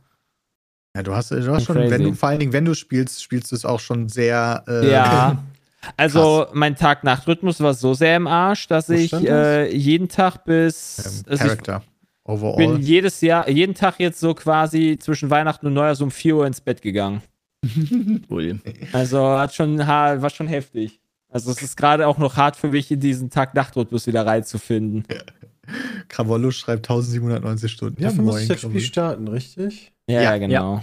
Ja, du hast, du hast schon, Crazy. wenn du, vor allen Dingen, wenn du spielst, spielst du es auch schon sehr. Äh, Ja. Also mein Tag-Nacht-Rhythmus war so sehr im Arsch, dass ich äh, jeden Tag bis Ähm, also ich, Charakter. bin Overall. jedes Jahr, jeden Tag jetzt so quasi zwischen Weihnachten und Neujahr so um 4 Uhr ins Bett gegangen. Also hat schon, war schon heftig. Also es ist gerade auch noch hart für mich, in diesen Tag-Nacht-Rhythmus wieder reinzufinden. Krawollo schreibt 1790 Stunden. Dafür muss ich das. Spiel starten, richtig? Ja, Ja, genau.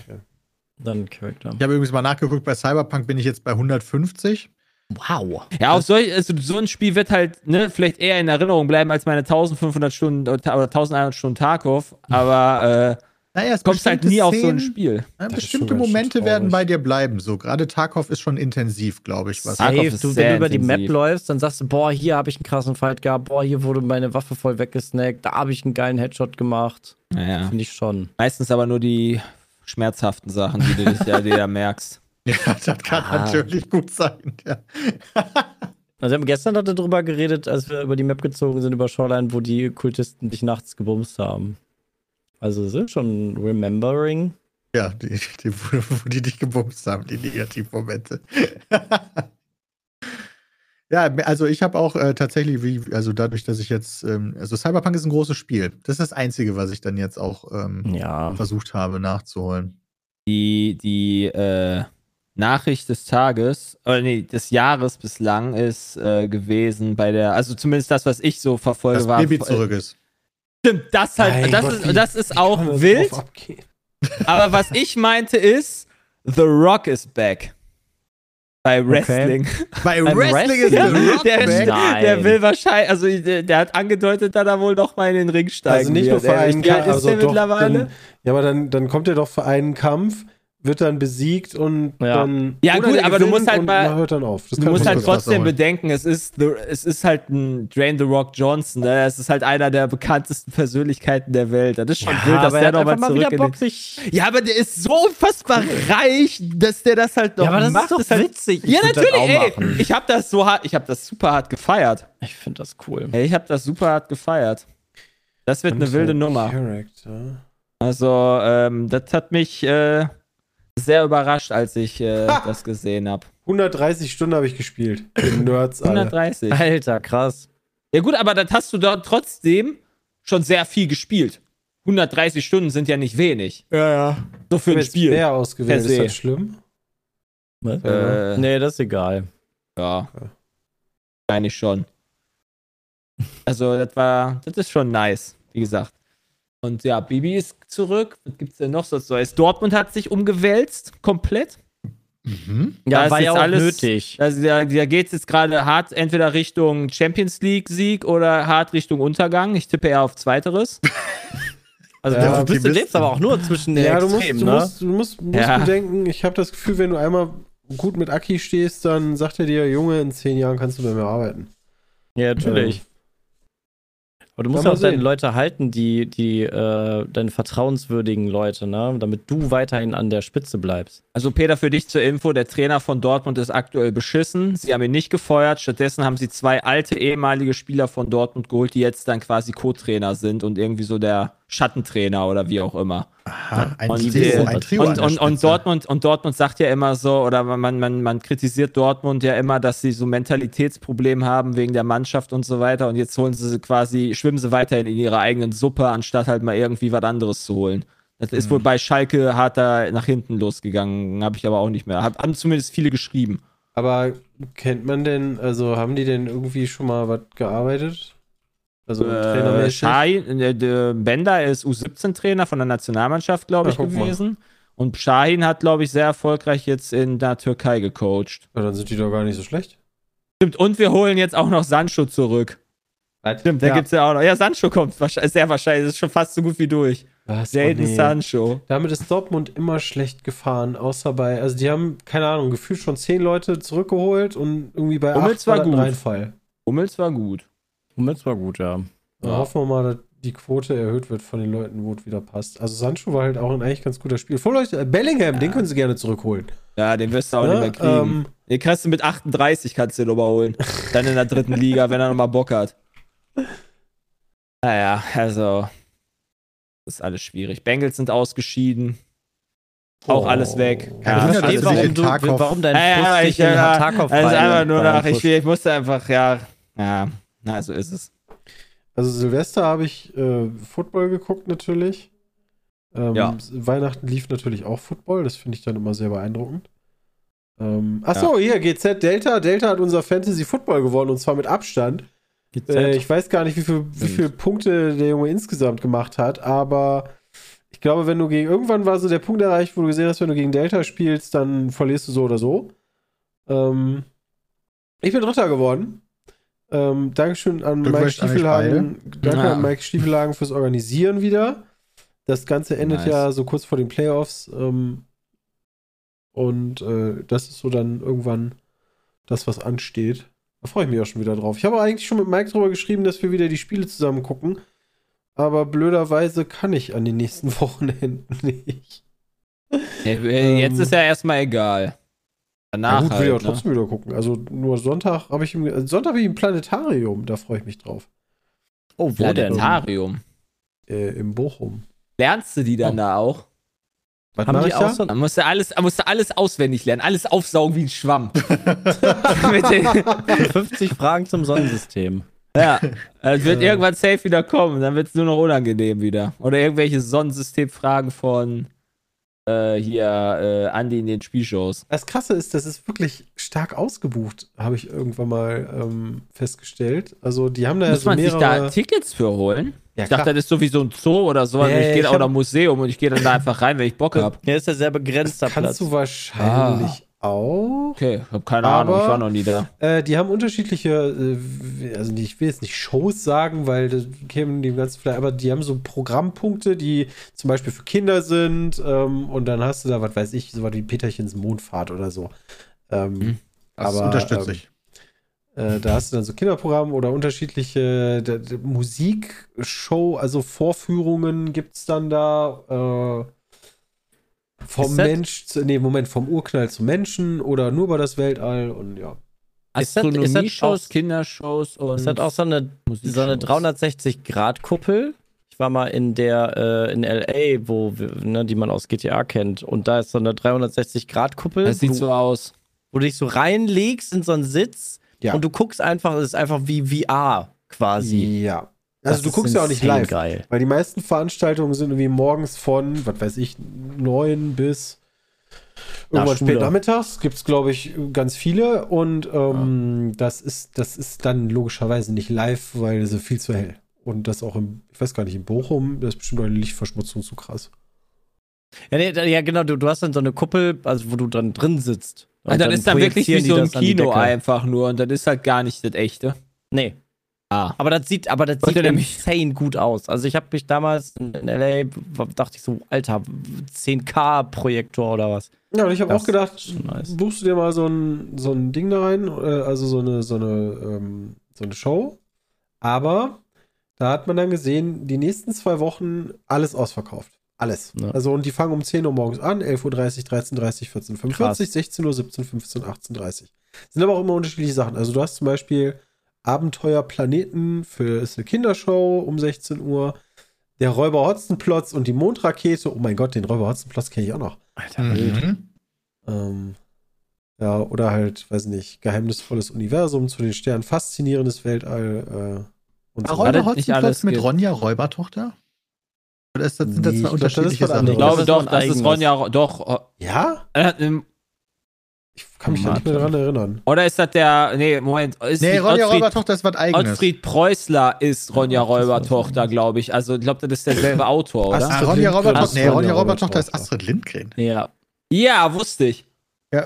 Dann Charakter. Ich habe übrigens mal nachgeguckt, bei Cyberpunk bin ich jetzt bei 150. Wow. Ja, auch solch, also so ein Spiel wird halt ne, vielleicht eher in Erinnerung bleiben als meine 1500 Stunden oder 1100 Stunden Tarkov, aber äh, Naja, es kommst halt nie auf so ein Szenen- Spiel. Ja, bestimmte Momente werden bei dir bleiben. So, gerade Tarkov ist schon intensiv, glaube ich. Was. Safe, ist du, wenn du über die Map läufst, dann sagst du, boah, hier habe ich einen krassen Fight gehabt, boah, hier wurde meine Waffe voll weggesnackt, da habe ich einen geilen Headshot gemacht. Naja. Finde ich schon. Meistens aber nur die schmerzhaften Sachen, die du ja, die du ja merkst. Ja, das kann Ah. natürlich gut sein. Ja. Also wir haben gestern hatte drüber geredet, als wir über die Map gezogen sind, über Shoreline, wo die Kultisten dich nachts gebumst haben. Also es ist schon Remembering. Ja, die, die, wo, wo die dich gebumst haben, die Negativmomente. ja, also ich habe auch äh, tatsächlich, wie, also dadurch, dass ich jetzt, ähm, also Cyberpunk ist ein großes Spiel. Das ist das Einzige, was ich dann jetzt auch ähm, Ja. versucht habe nachzuholen. Die, die äh, Nachricht des Tages, oder nee, des Jahres bislang ist äh, gewesen bei der, also zumindest das, was ich so verfolge, Dass war. Baby zurück ist. Stimmt, das halt, Mein das, Gott, ist, wie- das ist auch wild, aber was ich meinte ist, The Rock is back. Bei Wrestling. Bei Beim Wrestling ist Wrestling? der Rock Der, back. Nein. der will wahrscheinlich, also der, der hat angedeutet, dass er wohl noch mal in den Ring steigen Also nicht nur für einen Kampf, ist also doch, dann, ja, aber dann, dann kommt er doch für einen Kampf, wird dann besiegt und Ja. dann. Ja, gut, aber du musst halt und mal- hört dann auf. Das Du musst halt trotzdem bedenken, es ist, the, es ist halt ein Drain the Rock Johnson, ne? Es ist halt einer der bekanntesten Persönlichkeiten der Welt. Das ist schon wild, dass aber der er hat nochmal mal zurück in Bock. Ja, aber der ist so unfassbar reich, dass der das halt noch Ja, aber das macht. ist doch ist halt, witzig. Ja, das natürlich, ey. Ich hab das so hart, ich hab das super hart gefeiert. Ich finde das cool. Ey, ich hab das super hart gefeiert. Das wird eine wilde Nummer. Character. Also, ähm, das hat mich äh, sehr überrascht, als ich äh, das gesehen habe. 130 Stunden habe ich gespielt. Nerds alle. 130. Alter, krass. Ja gut, aber das hast du dort trotzdem schon sehr viel gespielt. 130 Stunden sind ja nicht wenig. Ja, ja. So für ein Spiel. Bär ausgewählt. Ist das schlimm? Was? Äh, Nee, das ist egal. Ja. Okay. Eigentlich schon. Also, das war, das ist schon nice, wie gesagt. Und ja, Bibi ist zurück. Was gibt's denn noch so Neues? Dortmund hat sich umgewälzt, komplett. Mhm. Da Ja, ist war ja auch alles- nötig. Also da, da geht es jetzt gerade hart entweder Richtung Champions League-Sieg oder hart Richtung Untergang. Ich tippe eher auf Zweiteres. Also Ja, du, bist, du lebst aber auch nur zwischen den Ja, du musst, Extremen, du ne? musst, du musst, musst Ja. bedenken, ich habe das Gefühl, wenn du einmal gut mit Aki stehst, dann sagt er dir, Junge, in zehn Jahren kannst du bei mir arbeiten. Ja, natürlich. Aber du musst ja auch deine. Leute halten, die, die, äh, deine vertrauenswürdigen Leute, ne? Damit du weiterhin an der Spitze bleibst. Also Peter, für dich zur Info, der Trainer von Dortmund ist aktuell beschissen. Sie haben ihn nicht gefeuert. Stattdessen haben sie zwei alte ehemalige Spieler von Dortmund geholt, die jetzt dann quasi Co-Trainer sind und irgendwie so der Schattentrainer oder wie auch immer. Aha, ein Und, Trio, ein Trio und, und, und. Dortmund, und Dortmund sagt ja immer so, oder man, man, man kritisiert Dortmund ja immer, dass sie so Mentalitätsprobleme haben wegen der Mannschaft und so weiter. Und jetzt holen sie sie quasi, schwimmen sie weiterhin in ihrer eigenen Suppe, anstatt halt mal irgendwie was anderes zu holen. Das ist wohl bei Schalke hart da nach hinten losgegangen, habe ich aber auch nicht mehr. Hab, haben zumindest viele geschrieben. Aber kennt man denn, also haben die denn irgendwie schon mal was gearbeitet? Also Äh, trainermäßig? Shahin, äh, der Bender ist U17-Trainer von der Nationalmannschaft, glaube Ja, ich, mal. gewesen. Und Shahin hat, glaube ich, sehr erfolgreich jetzt in der Türkei gecoacht. Ja, dann sind die doch gar nicht so schlecht. Stimmt, und wir holen jetzt auch noch Sancho zurück. Stimmt, da ja. gibt's ja auch noch. Ja, Sancho kommt wahrscheinlich, sehr wahrscheinlich, ist schon fast so gut wie durch. Was? Jaden Oh, nee. Sancho. Damit ist Dortmund immer schlecht gefahren, außer bei, also die haben, keine Ahnung, gefühlt schon zehn Leute zurückgeholt und irgendwie bei Hummels war gut. Reinfall. Hummels war gut. Hummels war gut, ja. Dann Ja. hoffen wir mal, dass die Quote erhöht wird von den Leuten, wo es wieder passt. Also Sancho war halt auch ein eigentlich ganz guter Spiel. Vor euch, äh, Bellingham, den können sie gerne zurückholen. Ja, den wirst du auch Ja, nicht mehr kriegen. ähm, den kannst du mit 38, kannst du den überholen. Dann in der dritten Liga, wenn er nochmal Bock hat. Naja, also. Das ist alles schwierig. Bengals sind ausgeschieden. Auch Oh. alles weg. Ja, verstehe, ist warum, du, warum dein Ja, ja, Frust ich, dich in ja, Tarkov Also einfach nur nach, ich, ich musste einfach, ja, ja, na, so ist es. Also Silvester habe ich äh, Football geguckt natürlich. Ähm, Ja. Weihnachten lief natürlich auch Football. Das finde ich dann immer sehr beeindruckend. Ähm, achso, hier, GZ Delta. Delta hat unser Fantasy Football gewonnen und zwar mit Abstand. Äh, ich weiß gar nicht, wie, viel, wie viele Punkte der Junge insgesamt gemacht hat, aber ich glaube, wenn du gegen irgendwann war so der Punkt erreicht, wo du gesehen hast, wenn du gegen Delta spielst, dann verlierst du so oder so. Ähm, ich bin Dritter geworden. Ähm, Dankeschön an Mike Stiefelhagen. Danke Ja. an Mike Stiefelhagen fürs Organisieren wieder. Das Ganze endet Nice. ja so kurz vor den Playoffs. Ähm, und äh, das ist so dann irgendwann das, was ansteht. Da freue ich mich auch schon wieder drauf. Ich habe eigentlich schon mit Mike drüber geschrieben, dass wir wieder die Spiele zusammen gucken. Aber blöderweise kann ich an den nächsten Wochenenden nicht. Äh, Jetzt Ähm, ist ja erstmal egal. Na Danach gut, will ich auch halt, ne? trotzdem wieder gucken. Also nur Sonntag habe ich im, äh, Sonntag habe ich im Planetarium, da freue ich mich drauf. Oh, wo denn? Planetarium. Äh, Im Bochum. Lernst du die dann da auch? Was Haben die ich auch da? so Man musste alles, man musste alles auswendig lernen, alles aufsaugen wie ein Schwamm. Mit den, 50 Fragen zum Sonnensystem? ja, es wird irgendwann safe wieder kommen, dann wird es nur noch unangenehm wieder. Oder irgendwelche Sonnensystemfragen von äh, hier äh, Andi in den Spielshows. Das Krasse ist, das ist wirklich stark ausgebucht, habe ich irgendwann mal ähm, festgestellt. Also die haben da ja Muss so man sich mehrere... da Tickets für holen? Ja, Ich dachte, das ist so wie so ein Zoo oder so. Ja, ich gehe hab- oder Museum und ich gehe dann da einfach rein, wenn ich Bock habe. Ja, ist ja sehr begrenzter das kannst Platz. du wahrscheinlich auch. Okay, ich habe keine Aber- Ahnung, ich war noch nie da. Äh, die haben unterschiedliche, äh, also ich will jetzt nicht Shows sagen, weil das kämen dem ganzen vielleicht, aber die haben so Programmpunkte, die zum Beispiel für Kinder sind ähm, und dann hast du da, was weiß ich, so was wie Peterchens Mondfahrt oder so. Ähm, Hm. Das Aber, unterstütze ähm, ich. Äh, da hast du dann so Kinderprogramme oder unterschiedliche d- Musikshow, also Vorführungen gibt es dann da. Äh, vom Mensch, zu, nee, Moment, vom Urknall zum Menschen oder nur über das Weltall und ja. Astronomie-Shows, Kindershows und Ist das auch so eine, so eine 360-Grad-Kuppel? Ich war mal in der, äh, in L.A., wo, wir, ne, die man aus GTA kennt. Und da ist so eine 360-Grad-Kuppel, Das sieht wo, so aus. wo du dich so reinlegst in so einen Sitz Ja. und du guckst einfach, es ist einfach wie VR quasi. Ja. Das Also du ist guckst ja auch nicht live. geil. Weil die meisten Veranstaltungen sind irgendwie morgens von, was weiß ich, neun bis irgendwann spät nachmittags. Gibt es, glaube ich, ganz viele. Und ähm, das, ist, das ist dann logischerweise nicht live, weil es ist viel zu hell. Und das auch im, ich weiß gar nicht, in Bochum, da ist bestimmt eine Lichtverschmutzung zu krass. Ja, nee, ja genau, du, du hast dann so eine Kuppel, also wo du dann drin sitzt. Und Und dann ist dann wirklich wie so ein Kino einfach nur und das ist halt gar nicht das echte. Nee. Ah. Aber das sieht, aber das Wollte sieht nämlich- insane gut aus. Also ich habe mich damals in LA, dachte ich so, Alter, 10K-Projektor oder was. Ja, und ich habe auch gedacht, nice. buchst du dir mal so ein, so ein Ding da rein, äh, also so eine, so, eine, ähm, so eine Show. Aber da hat man dann gesehen, die nächsten zwei Wochen alles ausverkauft. Alles. Ja. Also und die fangen um 10 Uhr morgens an, 11.30 Uhr, 13.30 14.45 Krass. 16 Uhr, 17, 15, 18.30 Sind aber auch immer unterschiedliche Sachen. Also du hast zum Beispiel Abenteuer Planeten für ist eine Kindershow um 16 Uhr. Der Räuber Hotzenplotz und die Mondrakete. Oh mein Gott, den Räuber Hotzenplotz kenne ich auch noch. Alter, Mhm. Ähm, ja, oder halt, weiß nicht, geheimnisvolles Universum zu den Sternen, faszinierendes Weltall äh, und so Räuber- weiter. Räuber nicht Hotzenplotz mit geht. Ronja Räubertochter? Oder ist das, sind das Nee, zwei unterschiedliche was Sachen? Ich glaube doch, das ist. Ronja, doch. Ja? Äh, ähm, Ich kann mich da nicht mehr dran erinnern. oder ist das der, nee, Moment, ist Nee, Ronja Ottfried- Räubertochter ist was eigenes. Ottfried Preußler ist Ronja Räubertochter, glaube ich. Also ich glaube, das ist derselbe Autor, oder? Astrid Ah, Ronja Räubertochter, ist nee, Ronja Räubertochter ist. Astrid Lindgren. Ja. Ja, wusste ich. Ja,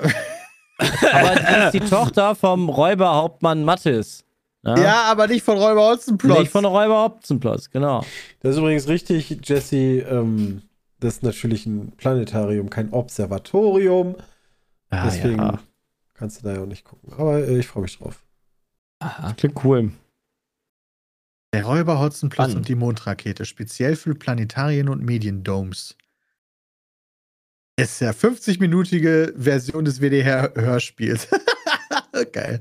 Aber die ist die Tochter vom Räuberhauptmann Mattis. Ja? ja aber nicht von Räuber Hotzenplotz. Nicht von Räuber Hopzenplotz, genau. Das ist übrigens richtig, Jesse. Ähm, das ist natürlich ein Planetarium, kein Observatorium. Ah, Deswegen ja. kannst du da ja auch nicht gucken. Aber äh, ich freue mich drauf. Aha. Klingt cool. Der Räuber Hotzenplotz Spannend. und die Mondrakete, speziell für Planetarien und Mediendomes. Ist ja 50-minütige Version des WDR-Hörspiels. Geil.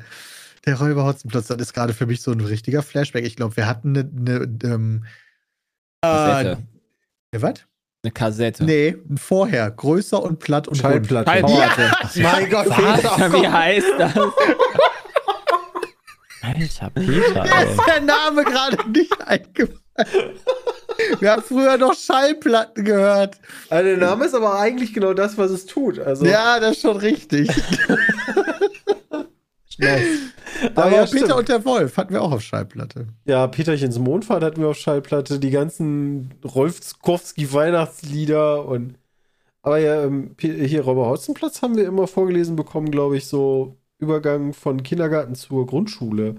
Der Räuber Hotzenplotz, das ist gerade für mich so ein richtiger Flashback. Ich glaube, wir hatten eine. eine ähm, Kassette. äh, was? Eine Kassette. Nee, vorher. Größer und platt und. Schallplatte. Schallplatte. Mein Gott, Alter, wie heißt das? Alter, Peter, Mir ey. ist der Name gerade nicht eingefallen. Wir haben früher noch Schallplatten gehört. Also der Name ist aber eigentlich genau das, was es tut. Also, Ja, das ist schon richtig. nice. Aber Aber ja, ja, Peter stimmt. und der Wolf hatten wir auch auf Schallplatte. Ja, Peterchens Mondfahrt hatten wir auf Schallplatte, die ganzen Rolf Skowski Weihnachtslieder und aber ja, ähm, hier Räuber Hotzenplatz haben wir immer vorgelesen bekommen, glaube ich, so Übergang von Kindergarten zur Grundschule.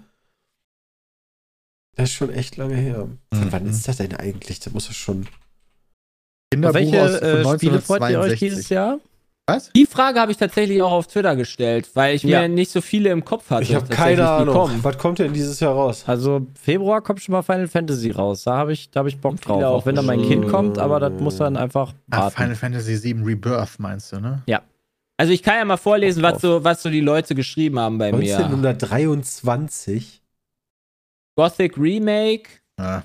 Das ist schon echt lange her. Von Mhm. wann ist das denn eigentlich? Da muss es schon. Kinderbuch welche aus, von äh, Spiele freut ihr euch 1962. dieses Jahr? Was? Die Frage habe ich tatsächlich auch auf Twitter gestellt, weil ich Ja. mir nicht so viele im Kopf hatte. Ich habe keine Ahnung. kommen. Was kommt denn dieses Jahr raus? Also Februar kommt schon mal Final Fantasy raus. Da habe ich, da hab ich Bock drauf. viele Auch wenn da mein auch. Kind kommt, aber das muss dann einfach Ah. Final Fantasy VII Rebirth meinst du, ne? Also ich kann ja mal vorlesen, was so, was so die Leute geschrieben haben bei mir. 1923. Gothic Remake, Ja.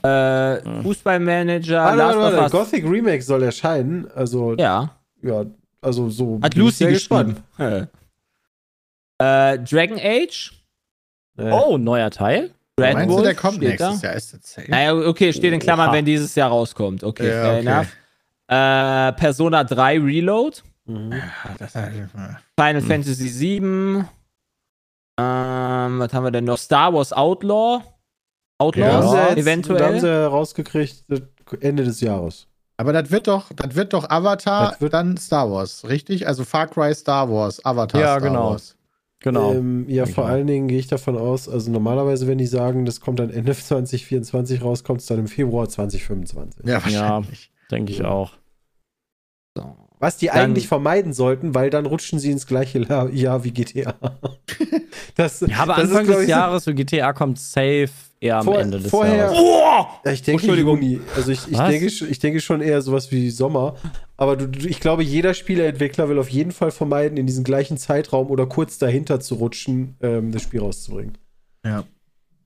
äh, Hm. Fußballmanager, warte, of warte. Us. Gothic Remake soll erscheinen. Also, ja, Ja, also so. hat Lucy geschrieben. äh, Dragon Age, Äh, Oh, neuer Teil? Red Meinst du, der kommt nächstes da. Jahr? Ist das safe? Naja, okay, steht in Klammern, Oha. wenn dieses Jahr rauskommt. Okay, Ja, fair okay. enough. Äh, Persona 3 Reload, mhm. Ja, das, äh, Final Hm. Fantasy 7, ähm, was haben wir denn noch? Star Wars Outlaw, Outlaws, ja eventuell. Da haben sie ja rausgekriegt, Ende des Jahres. Aber das wird doch, das wird doch Avatar, Das wird- dann Star Wars, richtig? Also Far Cry Star Wars, Avatar Ja, Star genau. Wars. Genau. Ähm, ja, vor allen Dingen gehe ich davon aus, also normalerweise, wenn die sagen, das kommt dann Ende 2024 raus, kommt es dann im Februar 2025. Ja, wahrscheinlich. Denke ich auch. So. Was die Dann- eigentlich vermeiden sollten, weil dann rutschen sie ins gleiche Jahr wie GTA. das, Ja, aber das ist, Anfang glaub des so- Jahres und GTA kommt safe eher am Vor- Ende des vorher- Jahres. Oh! Ja, ich denke Entschuldigung. Juni. Also ich, ich, Was? denke, ich denke schon eher sowas wie Sommer. Aber du, du, ich glaube, jeder Spieleentwickler will auf jeden Fall vermeiden, in diesen gleichen Zeitraum oder kurz dahinter zu rutschen, ähm, das Spiel rauszubringen. Ja.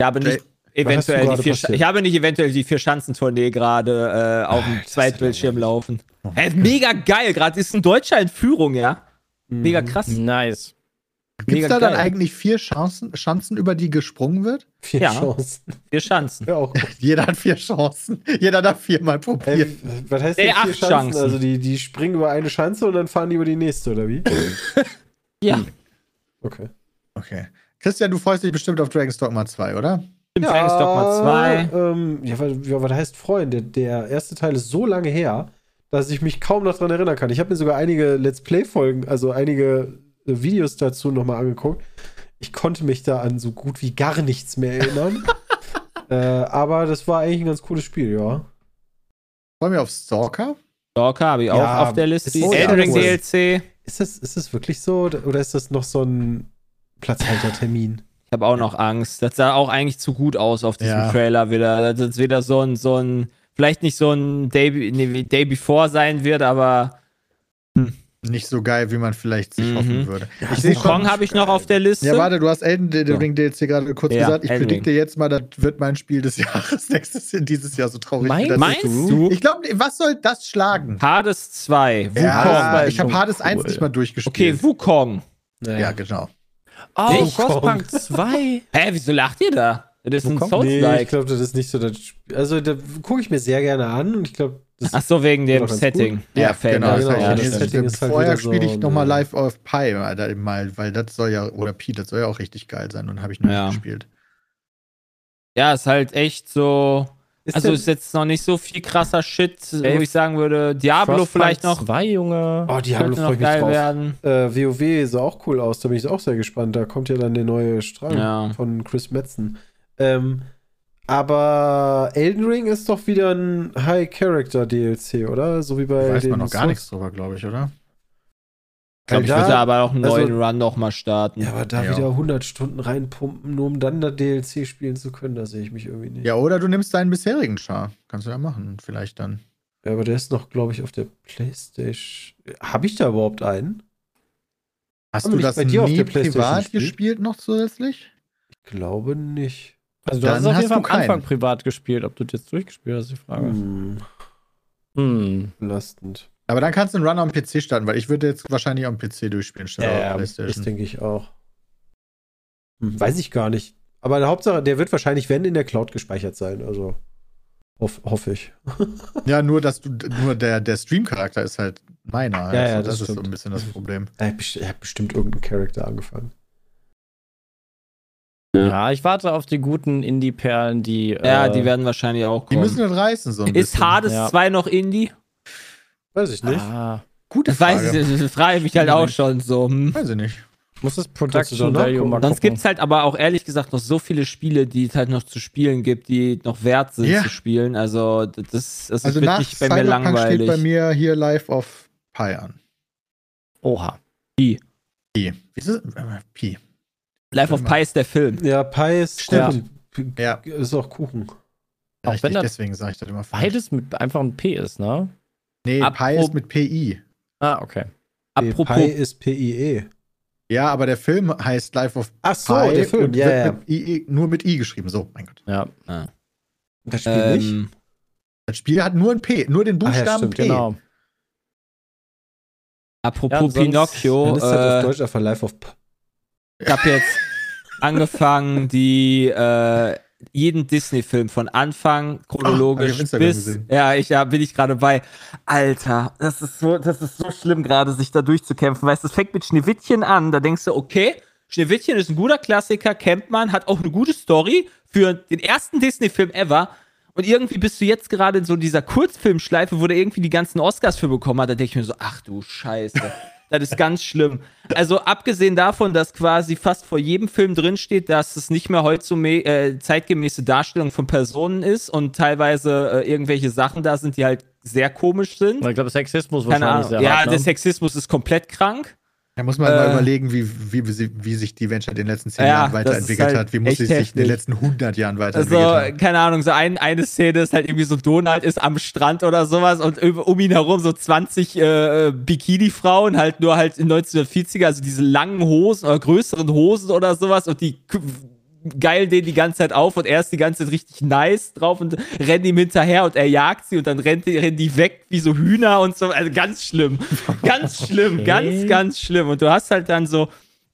Ja, aber nicht eventuell die vier? Ich habe nicht eventuell die vier Schanzentournee gerade äh, auf dem Zweitbildschirm laufen. Hä, mega geil, gerade ist ein Deutscher in Führung, ja. Mega Mhm. krass. Nice. Gibt es da dann geil. eigentlich vier Chancen, Chancen, über die gesprungen wird? Vier Ja. Chancen. Vier Schanzen. Ja. Jeder hat vier Chancen. Jeder darf viermal probieren. was heißt Nee, denn vier acht Chancen? Chancen. Also die, die springen über eine Schanze und dann fahren die über die nächste, oder wie? Ja. Okay. Okay. Christian, du freust dich bestimmt auf Dragon's Dogma 2, oder? Im Dragon's Dogma 2. Ähm, ja, was, ja, was heißt Freund? Der, der erste Teil ist so lange her, dass ich mich kaum noch dran erinnern kann. Ich habe mir sogar einige Let's Play-Folgen, also einige Videos dazu nochmal angeguckt. Ich konnte mich da an so gut wie gar nichts mehr erinnern. äh, aber das war eigentlich ein ganz cooles Spiel, ja. Freuen wir auf Stalker? Stalker habe ich auch Ja, auf der Liste. ist Elden Ring. DLC. Ist das, ist das wirklich so oder ist das noch so ein Platzhaltertermin? Ich habe auch noch Angst. Das sah auch eigentlich zu gut aus auf diesem Ja. Trailer wieder. Das ist wieder so ein, so ein, vielleicht nicht so ein Day, nee, Day Before sein wird, aber Nicht so geil, wie man vielleicht sich Mhm. hoffen würde. ich sehe Wukong habe ich noch auf der Liste. Ja, warte, du hast Elden. Ring DLC gerade kurz Ja, gesagt. Ich Elden predikte jetzt mal, das wird mein Spiel des Jahres nächstes dieses Jahr so traurig. Mein- Meinst ist. du? Ich glaube, was soll das schlagen? Hades 2. Wukong. Ja, ich habe Hades 1 cool. nicht mal durchgespielt. Okay, Wukong. Ja, genau. Oh? Frostpunk 2. Hä, wieso lacht ihr da? Das ist ein Wukong? Nee, ich Souls-like. glaube, das ist nicht so das Spiel. Also, da gucke ich mir sehr gerne an und ich glaube, das Ach so, wegen dem Setting. gut. Ja, fair genau. genau, das Ja, das jetzt- Setting ist halt vorher so spiele ich nochmal Live of Pi mal, weil das soll ja, oder Pi, das soll ja auch richtig geil sein und habe ich noch Ja. nicht gespielt. ja, ist halt echt so. ist Also ist jetzt noch nicht so viel krasser Shit, Ey, wo ich sagen würde, Diablo Frostpunk vielleicht noch. Zwei, Junge. Oh, Diablo freue ich mich geil drauf. werden. Äh, WoW sah auch cool aus, da bin ich auch sehr gespannt. Da kommt ja dann der neue Strang Ja. von Chris Metzen. Ähm, aber Elden Ring ist doch wieder ein High-Character-DLC, oder? So wie bei weiß den man noch gar Souls- nichts drüber, glaube ich, oder? Ich glaube, ich da- würde aber auch einen also- neuen Run nochmal starten. Ja, aber da Ja. wieder 100 Stunden reinpumpen, nur um dann das DLC spielen zu können, da sehe ich mich irgendwie nicht. Ja, oder du nimmst deinen bisherigen Char. Kannst du ja machen, vielleicht dann. Ja, aber der ist noch, glaube ich, auf der Playstation. Habe ich da überhaupt einen? Hast Haben du das bei dir auf nie der PlayStation privat gespielt? gespielt noch zusätzlich? Ich glaube nicht. Also du Dann hast es auf jeden Fall am keinen. Anfang privat gespielt. Ob du das jetzt durchgespielt hast, die Frage. Hm, Hm. belastend. Aber dann kannst du einen Run am PC starten, weil ich würde jetzt wahrscheinlich am PC durchspielen statt auf das Playstation. denke ich auch. Hm, weiß ich gar nicht. Aber der Hauptsache, der wird wahrscheinlich, wenn, in der Cloud gespeichert sein. Also hoff, hoffe ich. Ja, nur dass du nur der, der Stream-Charakter ist halt meiner. Also Ja, ja, das, das ist so ein bisschen das Problem. Er er hat bestimmt irgendeinen Charakter angefangen. Ja, ich warte auf die guten Indie-Perlen, die. Ja, äh, die werden wahrscheinlich auch Die kommen. müssen das reißen, so ein ist bisschen. Hades Ja. 2 noch Indie? Weiß ich nicht. Ah, Gute Das weiß Frage. ich, das frage ich mich halt auch schon so. Hm. Weiß ich nicht. muss das Production Value mal Sonst gibt es halt aber auch ehrlich gesagt noch so viele Spiele, die es halt noch zu spielen gibt, die noch wert sind Ja. zu spielen. Also das, das Also nach nicht bei mir Cyberpunk langweilig. steht bei mir hier Live of Pi an. Oha. Pi. Wie ist es? Äh, Pi. Life of Pi ist der Film. Ja, Pie ist, Stimmt. P- Ja. ist auch Kuchen. Auch Richtig, wenn das deswegen sage ich das immer falsch. Beides mit einfach ein P ist, ne? Nee, Pi Apro- ist mit PI. Ah, okay. Apropos, Pie ist P-I-E. Ja, aber der Film heißt Life of Ach so, Pi der Film. und Ja, wird ja. Mit I, nur mit I geschrieben. So, mein Gott. Ja, Das Spiel nicht? ähm, Das Spiel hat nur ein P, nur den Ach ja, Buchstaben stimmt, P. genau. apropos Ja, Pinocchio, Dann ist halt auf äh, Deutsch einfach Life of P. ich habe jetzt angefangen, die äh, jeden Disney-Film von Anfang chronologisch auf Instagram bis gesehen. ja, ich ja, bin ich gerade bei. Alter, das ist so, das ist so schlimm gerade, sich da durchzukämpfen. Weißt, du, das fängt mit Schneewittchen an. Da denkst du, okay, Schneewittchen ist ein guter Klassiker, kennt man, hat auch eine gute Story für den ersten Disney-Film ever. Und irgendwie bist du jetzt gerade in so dieser Kurzfilmschleife, wo der irgendwie die ganzen Oscars für bekommen hat. Da denke ich mir so, ach du Scheiße. Das ist ganz schlimm. Also abgesehen davon, dass quasi fast vor jedem Film drinsteht, dass es nicht mehr me- äh, zeitgemäße Darstellung von Personen ist und teilweise äh, irgendwelche Sachen da sind, die halt sehr komisch sind. Ich glaube, Sexismus Keine wahrscheinlich Ahnung. sehr Ja, hart, der ne? Sexismus ist komplett krank. Da muss man Äh, mal überlegen, wie, wie, wie, wie sich die Menschheit in den letzten zehn Ja, Jahren weiterentwickelt halt hat. Wie muss sie sich in den letzten 100 Jahren Also, weiterentwickelt haben. keine Ahnung, so ein, eine Szene ist halt irgendwie so, Donald ist am Strand oder sowas und um ihn herum so 20 äh, Bikini-Frauen, halt nur halt in 1940er, also diese langen Hosen oder größeren Hosen oder sowas und die geilen den die ganze Zeit auf und er ist die ganze Zeit richtig nice drauf und rennt ihm hinterher und er jagt sie und dann rennt die, rennen die weg wie so Hühner und so. Also ganz schlimm. Ganz schlimm, ganz, ganz schlimm. Und du hast halt dann so,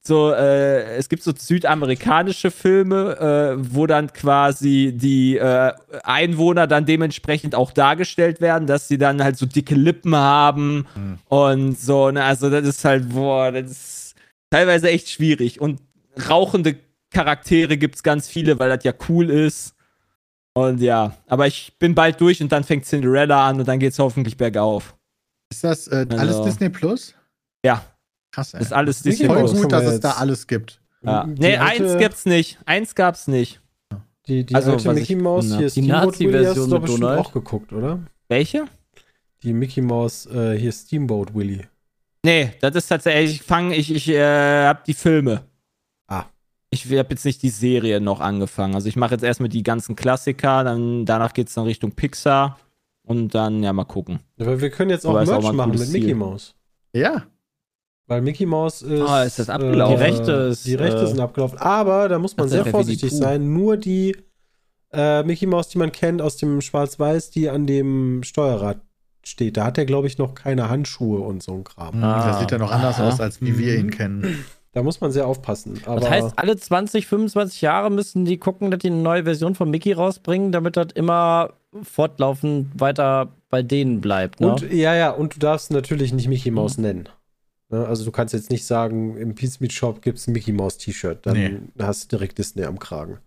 so, äh, es gibt so südamerikanische Filme, äh, wo dann quasi die äh, Einwohner dann dementsprechend auch dargestellt werden, dass sie dann halt so dicke Lippen haben und so, ne, also das ist halt, boah, das ist teilweise echt schwierig. Und rauchende Charaktere gibt es ganz viele, weil das ja cool ist. Und ja, aber ich bin bald durch und dann fängt Cinderella an und dann geht's hoffentlich bergauf. Ist das äh, alles Also- Disney Plus? Ja, Krass, ey. das ist alles Disney Voll Plus. kann gut, man dass es da alles gibt. Ja. Nee, alte- eins gibt's nicht. Eins gab's nicht. Die, die Also, alte Mickey ich Mouse, gefunden hier hab. Die Steamboat Willie, hast Nazi-Version mit Donald. auch geguckt, oder? Welche? Die Mickey Mouse, äh, hier Steamboat Willie. Nee, das ist tatsächlich, ich fange, ich, ich äh, hab die Filme. Ah. Ich habe jetzt nicht die Serie noch angefangen. Also ich mache jetzt erstmal die ganzen Klassiker, dann danach geht's dann Richtung Pixar und dann ja mal gucken. Aber wir können jetzt auch Aber auch Merch ein machen mit Mickey. Mouse. Ja. Weil Mickey Mouse ist. Ah, ist das abgelaufen? Die Rechte ist, Die Rechte äh, sind abgelaufen. Aber da muss man sehr vorsichtig sein. Nur die äh, Mickey Mouse, die man kennt aus dem Schwarz-Weiß, die an dem Steuerrad steht. Da hat er, glaube ich, noch keine Handschuhe und so ein Kram. Ah. das sieht ja noch anders Aha. aus, als wie wir Mhm. ihn kennen. Da muss man sehr aufpassen. Aber Das heißt, alle 20, 25 Jahre müssen die gucken, dass die eine neue Version von Mickey rausbringen, damit das immer fortlaufend weiter bei denen bleibt. Ne? Und ja, ja, und du darfst natürlich nicht Mickey Mouse nennen. Ne, Also du kannst jetzt nicht sagen, im Peace Meat Shop gibt es ein Mickey Mouse T-Shirt. Dann Nee. hast du direkt Disney am Kragen.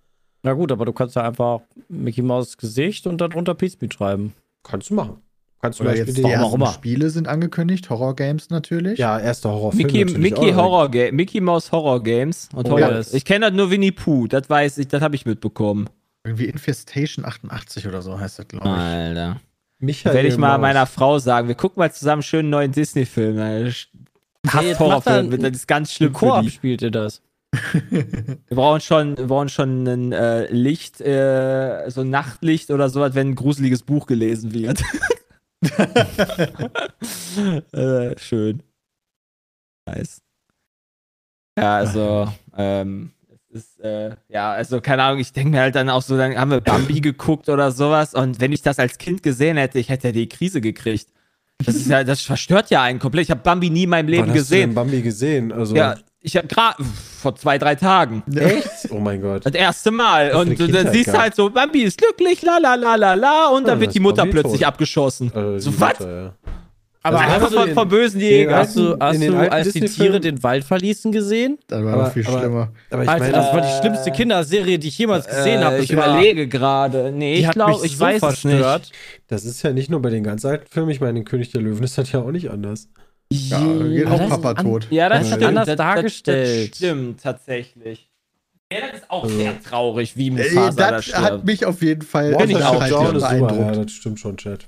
Na gut, aber du kannst ja einfach Mickey Mouse Gesicht und darunter Peace Meat schreiben. Kannst du machen. Kannst du Oder Beispiel jetzt die ersten immer. Spiele sind angekündigt, Horror-Games natürlich. ja, erster Horrorfilm. Mickey, Mickey. Horror Ga Mickey Mouse Horror Games. Und Oh, Horror. yes. Ich kenne das nur Winnie Pooh, das weiß ich, das habe ich mitbekommen. Irgendwie Infestation 88 oder so heißt das, glaube ich. Alter. Michael Werde ich mal Maus. meiner Frau sagen, wir gucken mal zusammen einen schönen neuen Disney-Film. Hasst jetzt Horrorfilm, macht er das ist ganz Im schlimm für Koop die. spielt ihr das. Wir brauchen schon, wir brauchen schon ein äh, Licht, äh, so ein Nachtlicht oder sowas, wenn ein gruseliges Buch gelesen wird. äh, schön. Nice. Ja, also, ähm, es ist, äh, ja, also, keine Ahnung, ich denke mir halt dann auch so, dann haben wir Bambi geguckt oder sowas und wenn ich das als Kind gesehen hätte, ich hätte ja die Krise gekriegt. Das ist ja, das verstört ja einen komplett. Ich habe Bambi nie in meinem Leben Wann hast du gesehen. denn Bambi gesehen? Also, Ja, Ich habe gerade vor zwei, drei Tagen. Echt? Oh mein Gott. Das erste Mal. Das Und dann siehst du halt so, Bambi ist glücklich, la la la la la, und Ja, dann wird die Mutter Bambi plötzlich tot. abgeschossen. Äh, so, was? Ja. Aber Also Einfach hast du von, von bösen Jägern. Hast du, hast du als die Tiere den Wald verließen gesehen? Das war Aber- noch viel aber- schlimmer. Aber ich Alter, meine, das war die schlimmste Kinderserie, die ich jemals gesehen habe. Äh, Das ich überlege gerade. Nee, Die ich glaube, ich so weiß es nicht. das ist ja nicht nur bei den ganz alten Filmen. Ich meine, den König der Löwen ist das ja auch nicht anders. Ja, geht auch das Papa tot. Ja, das ist anders dargestellt. Das, stimmt tatsächlich. Ja, das ist auch sehr traurig, wie Mufasa da das stirbt. hat mich auf jeden Fall Bin ich auch. John ist super, ja, beeindruckt. das stimmt schon, Chat.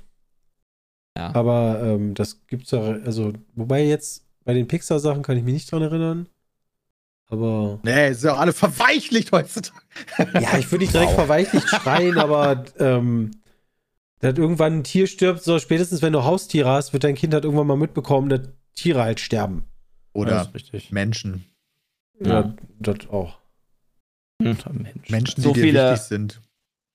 Ja. Aber ähm, das gibt's ja, also, wobei jetzt bei den Pixar-Sachen kann ich mich nicht dran erinnern. Aber Nee, ist ja auch alle verweichlicht heutzutage. ja, ich würde nicht direkt verweichlicht schreien, aber ähm, dass irgendwann ein Tier stirbt, so spätestens wenn du Haustiere hast, wird dein Kind halt irgendwann mal mitbekommen, dass Tiere halt sterben. Oder. Menschen. Ja, das auch. Mensch. Menschen, die So dir viele- wichtig sind.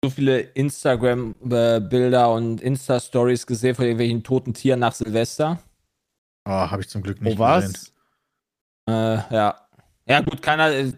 so viele Instagram-Bilder und Insta-Stories gesehen von irgendwelchen toten Tieren nach Silvester. Oh, habe ich zum Glück nicht Wo gesehen. war's? Äh, ja. Ja, gut, keiner. äh,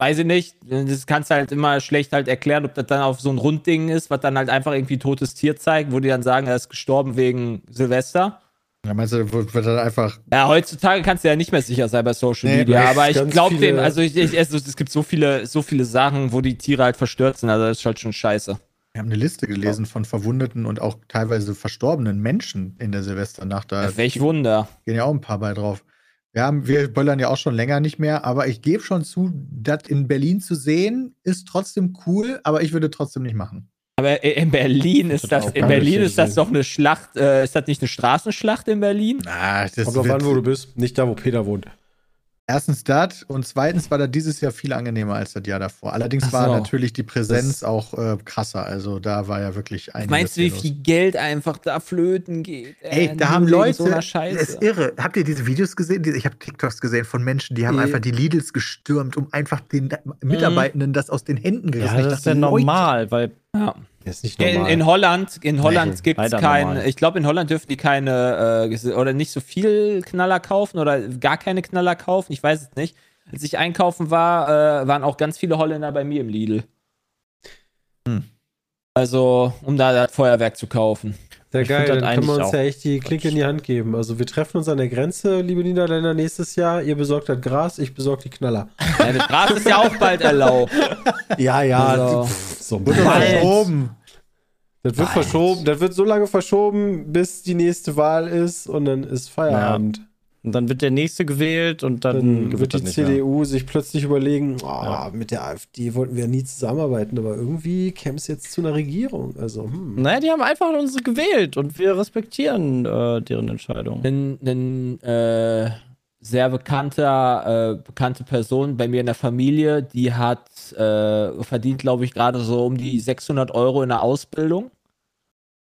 Weiß ich nicht. Das kannst du halt immer schlecht halt erklären, ob das dann auf so ein Rundding ist, was dann halt einfach irgendwie totes Tier zeigt, wo die dann sagen, er ist gestorben wegen Silvester. Ja, meinst du, wird wird dann einfach. Ja, heutzutage kannst du ja nicht mehr sicher sein bei Social Nee, Media, aber ich glaube dem, also ich, ich, also es gibt so viele, so viele Sachen, wo die Tiere halt verstört sind, also das ist halt schon scheiße. Wir haben eine Liste gelesen von verwundeten und auch teilweise verstorbenen Menschen in der Silvesternacht. Da Welch Wunder. gehen ja auch ein paar bei drauf. Wir, haben, wir böllern ja auch schon länger nicht mehr, aber ich gebe schon zu, das in Berlin zu sehen, ist trotzdem cool, aber ich würde trotzdem nicht machen. Aber i- in Berlin ist Das das, in Berlin ist das doch eine Schlacht, äh, ist das nicht eine Straßenschlacht in Berlin? Na, das Kommt drauf an, wo du bist. Nicht da, wo Peter wohnt. Erstens das und zweitens war das dieses Jahr viel angenehmer als das Jahr davor. Allerdings Ach war so. natürlich die Präsenz Das- auch äh, krasser. Also da war ja wirklich einiges Meinst du, wie viel Geld einfach da flöten geht? Ey, äh, da nur haben Leute, So einer das Scheiße. ist irre. Habt ihr diese Videos gesehen? Ich habe TikToks gesehen von Menschen, die haben Nee. einfach die Lidls gestürmt, um einfach den Mitarbeitenden das aus den Händen gerissen. Ja, das ist ja normal, weil Ja. Ist nicht In, normal. in Holland, in Holland Nee, gibt es leider kein, normal. ich glaube, in Holland dürfen die keine äh, oder nicht so viel Knaller kaufen oder gar keine Knaller kaufen. Ich weiß es nicht. Als ich einkaufen war, äh, waren auch ganz viele Holländer bei mir im Lidl. Hm. Also, um da das Feuerwerk zu kaufen. Sehr Ich geil, dann können wir uns auch ja echt die Klinke in die Hand geben. Also wir treffen uns an der Grenze, liebe Niederländer, nächstes Jahr. Ihr besorgt das Gras, ich besorge die Knaller. Ja, das Gras ist ja auch bald erlaubt. Ja, ja, Also- pff, so bald. verschoben. Das wird Bald. verschoben, das wird so lange verschoben, bis die nächste Wahl ist und dann ist Feierabend. und dann wird der nächste gewählt und dann, Dann wird die nicht mehr. CDU sich plötzlich überlegen, oh, Ja. mit der AfD wollten wir nie zusammenarbeiten, aber irgendwie käme es jetzt zu einer Regierung. Also, hm. Naja, die haben einfach uns gewählt und wir respektieren äh, deren Entscheidung. Ein, ein äh, sehr bekannter, äh, bekannte Person bei mir in der Familie, die hat äh, verdient, glaube ich, gerade so um die 600 Euro in der Ausbildung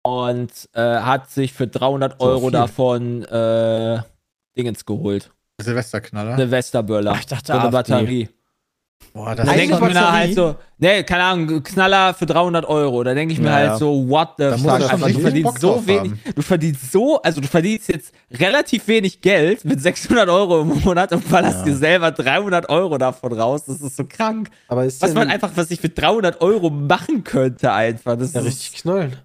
und äh, hat sich für 300 So Euro viel. davon äh, Dingens geholt. Silvesterknaller. Ach, ich dachte so eine AfD. Batterie. Boah, Da das denke ich mir dann halt so, ne, keine Ahnung, Knaller für 300 Euro. Da denke ich mir Naja. halt so, what the Da fuck? er Alter, du verdienst so wenig, du verdienst so, also du verdienst jetzt relativ wenig Geld mit 600 Euro im Monat und ballerst Ja. dir selber 300 Euro davon raus. Das ist so krank. aber ist Was man einfach, was ich für 300 Euro machen könnte einfach. Das ja ist, richtig knallen?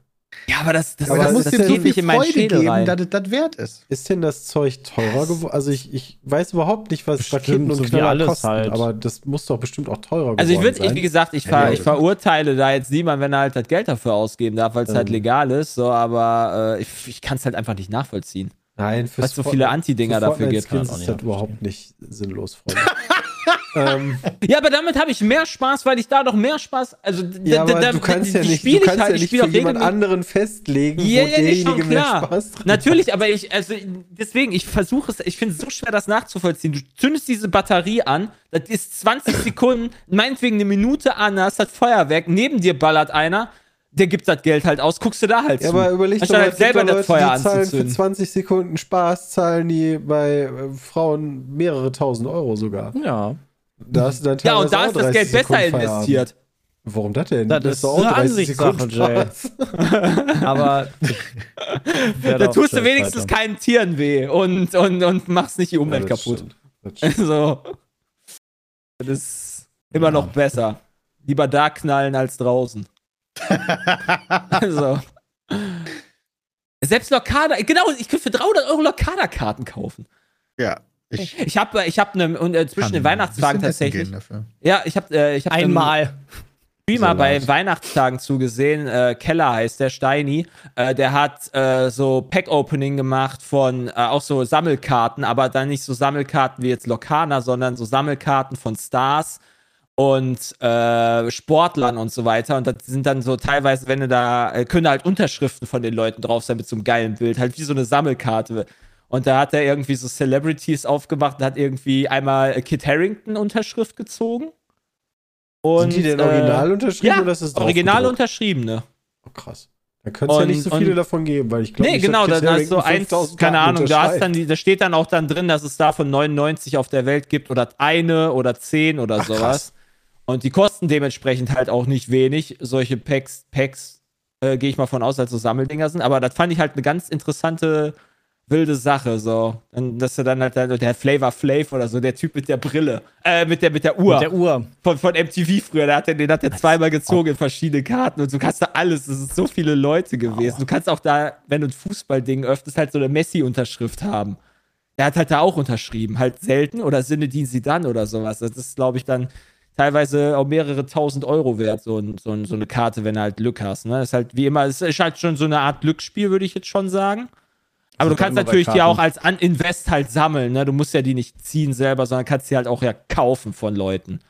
Ja, aber das, das, aber das das dir denn so geht nicht in meinen Freude Schädel geben, rein. dass es das wert ist. Ist denn das Zeug teurer geworden? Also ich, ich weiß überhaupt nicht, was Bestimmt, Raketen und so Knaller alles kosten, halt. aber das muss doch bestimmt auch teurer Also ich geworden würde, sein. wie gesagt, ich, ver, ja, ich verurteile da jetzt niemanden, wenn er halt das Geld dafür ausgeben darf, weil es halt Ähm. legal ist, so, aber äh, ich, ich kann es halt einfach nicht nachvollziehen. Nein, für Weil es so viele Anti-Dinger dafür gibt. auch ist nicht das überhaupt nicht sinnlos, Freunde. ähm, Ja, aber damit habe ich mehr Spaß, weil ich da doch mehr Spaß. Also, ja, aber da, du kannst ja nicht, du kannst halt, ja ich nicht für jemand anderen festlegen, Ja, wo ja, derjenige mehr klar. Spaß dran Natürlich, aber ich, also deswegen, ich versuche es, ich finde es so schwer, das nachzuvollziehen. Du zündest diese Batterie an, das ist 20 Sekunden, meinetwegen eine Minute an, hast das Feuerwerk, neben dir ballert einer, der gibt das Geld halt aus, guckst du da halt Ja, zu. aber überleg doch Anstatt mal, halt selber doch das Leute, Feuer die zahlen für anzuzünden. 20 Sekunden Spaß, zahlen die bei äh, Frauen mehrere tausend Euro sogar. Ja. Da hast du dann Ja, und da auch ist das 30 Geld besser Sekunden Feierabend. investiert. Warum das denn? Das ist doch eine Ansichtssache, Jay. Aber Da tust du wenigstens keinen Tieren weh und, und, und machst nicht die Umwelt Ja, das kaputt. stimmt. Das stimmt. Also, das ist immer Ja. noch besser. Lieber da knallen als draußen. Also. Selbst Lokada, genau, ich könnte für 300 Euro Lokada-Karten kaufen. ja. Ich Ich habe ich hab ne, und, äh, zwischen den Weihnachtstagen tatsächlich. Ja, ich habe äh, ich hab Einmal. Streamer So bei. Weihnachtstagen zugesehen. Äh, Keller heißt der Steini. Äh, der hat äh, so Pack-Opening gemacht von äh, auch so Sammelkarten, aber dann nicht so Sammelkarten wie jetzt Lokana, sondern so Sammelkarten von Stars und äh, Sportlern und so weiter. Und das sind dann so teilweise, wenn du da, äh, können halt Unterschriften von den Leuten drauf sein mit so einem geilen Bild, halt wie so eine Sammelkarte. Und da hat er irgendwie so Celebrities aufgemacht und hat irgendwie einmal Kit Harrington Unterschrift gezogen. Und, Sind die denn äh, original unterschrieben ja, oder ist es original unterschriebene. Oh, krass. Da könnte es ja nicht so viele und- davon geben, weil ich glaube, Nee, genau, da, ist so eins, keine Ahnung, da, hast dann die, da steht dann auch dann drin, dass es davon 99 auf der Welt gibt oder eine oder zehn oder Ach, sowas. krass. Und die kosten dementsprechend halt auch nicht wenig. Solche Packs, Packs äh, gehe ich mal von aus, als so Sammeldinger sind. Aber das fand ich halt eine ganz interessante, wilde Sache. So, Und dass er dann halt dann- der Flavor Flav oder so, der Typ mit der Brille, äh, mit der, mit der Uhr Mit der Uhr. von, von MTV früher, der hat den, den hat er zweimal gezogen in verschiedene Karten und du kannst da alles, es sind so viele Leute gewesen. Du kannst auch da, wenn du ein Fußballding öffnest, halt so eine Messi-Unterschrift haben. Der hat halt da auch unterschrieben, halt selten oder Sinedin Sidan oder sowas. Das ist, glaube ich, dann teilweise auch mehrere tausend Euro wert, so, so, so eine Karte, wenn du halt Glück hast. Ne? ist halt wie immer, es ist halt schon so eine Art Glücksspiel, würde ich jetzt schon sagen. Aber Sind du kannst natürlich die auch als An Invest halt sammeln, ne? Du musst ja die nicht ziehen selber, sondern kannst die halt auch ja kaufen von Leuten.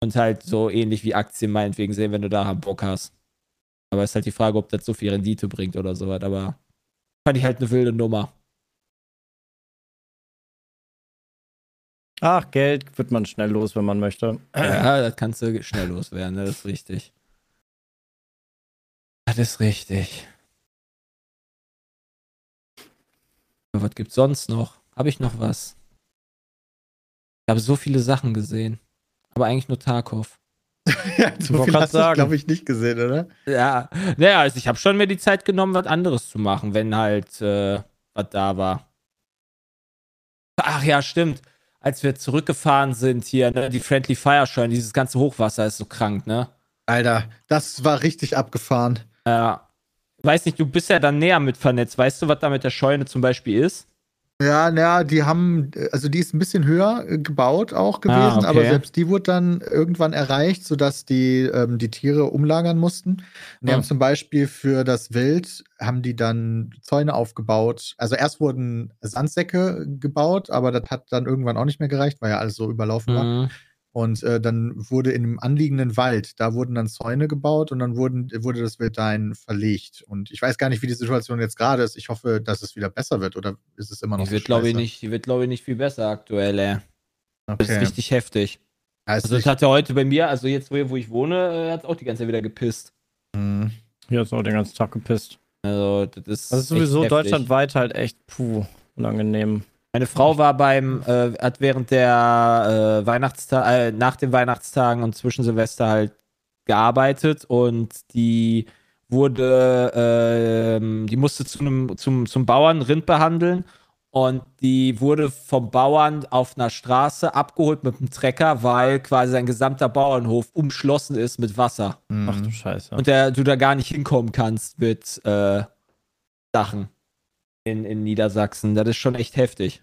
Und halt so ähnlich wie Aktien meinetwegen sehen, wenn du da Bock hast. Aber ist halt die Frage, ob das so viel Rendite bringt oder sowas. Aber fand ich halt eine wilde Nummer. Ach, Geld wird man schnell los, wenn man möchte. Ja, das kannst du schnell loswerden? Das ist richtig. Das ist richtig. Was gibt's sonst noch? Habe ich noch was? Ich habe so viele Sachen gesehen. Aber eigentlich nur Tarkov. ja, wollte so viel hast du, sagen. glaube ich, nicht gesehen, oder? Ja, naja, also ich habe schon mir die Zeit genommen, was anderes zu machen, wenn halt äh, was da war. Ach ja, stimmt. Als wir zurückgefahren sind hier, ne, die Friendly Fire Scheune, dieses ganze Hochwasser ist so krank, ne? Alter, das war richtig abgefahren. Ja. Weiß nicht, du bist ja dann näher mit vernetzt. Weißt du, was da mit der Scheune zum Beispiel ist? Ja, naja, die haben, also die ist ein bisschen höher äh, gebaut auch gewesen, Ah, okay. aber selbst die wurde dann irgendwann erreicht, sodass die ähm, die Tiere umlagern mussten. Die Ah. haben zum Beispiel für das Wild, haben die dann Zäune aufgebaut. Also erst wurden Sandsäcke gebaut, aber das hat dann irgendwann auch nicht mehr gereicht, weil ja alles so überlaufen war. Mhm. Und äh, dann wurde in einem anliegenden Wald, da wurden dann Zäune gebaut und dann wurden, wurde das Wild dahin verlegt. Und ich weiß gar nicht, wie die Situation jetzt gerade ist. Ich hoffe, dass es wieder besser wird oder ist es immer noch Die so wird, glaube ich, nicht, die wird, glaube ich, nicht viel besser aktuell, ey. Das ist Okay. richtig heftig. Ja, Also, das nicht- hat ja heute bei mir, also jetzt, wo, wo ich wohne, hat es auch die ganze Zeit wieder gepisst. Hm. Hier ist auch den ganzen Tag gepisst. Also, das ist. Das ist sowieso heftig. deutschlandweit halt echt, puh, unangenehm. Meine Frau war beim, äh, hat während der äh, Weihnachtstag, äh, nach den Weihnachtstagen und zwischen Silvester halt gearbeitet und die wurde, ähm, die musste zu einem, zum, zum Bauern Rind behandeln und die wurde vom Bauern auf einer Straße abgeholt mit einem Trecker, weil quasi sein gesamter Bauernhof umschlossen ist mit Wasser Hm. Ach du Scheiße. und der, du da gar nicht hinkommen kannst mit äh, Sachen in, in Niedersachsen. Das ist schon echt heftig.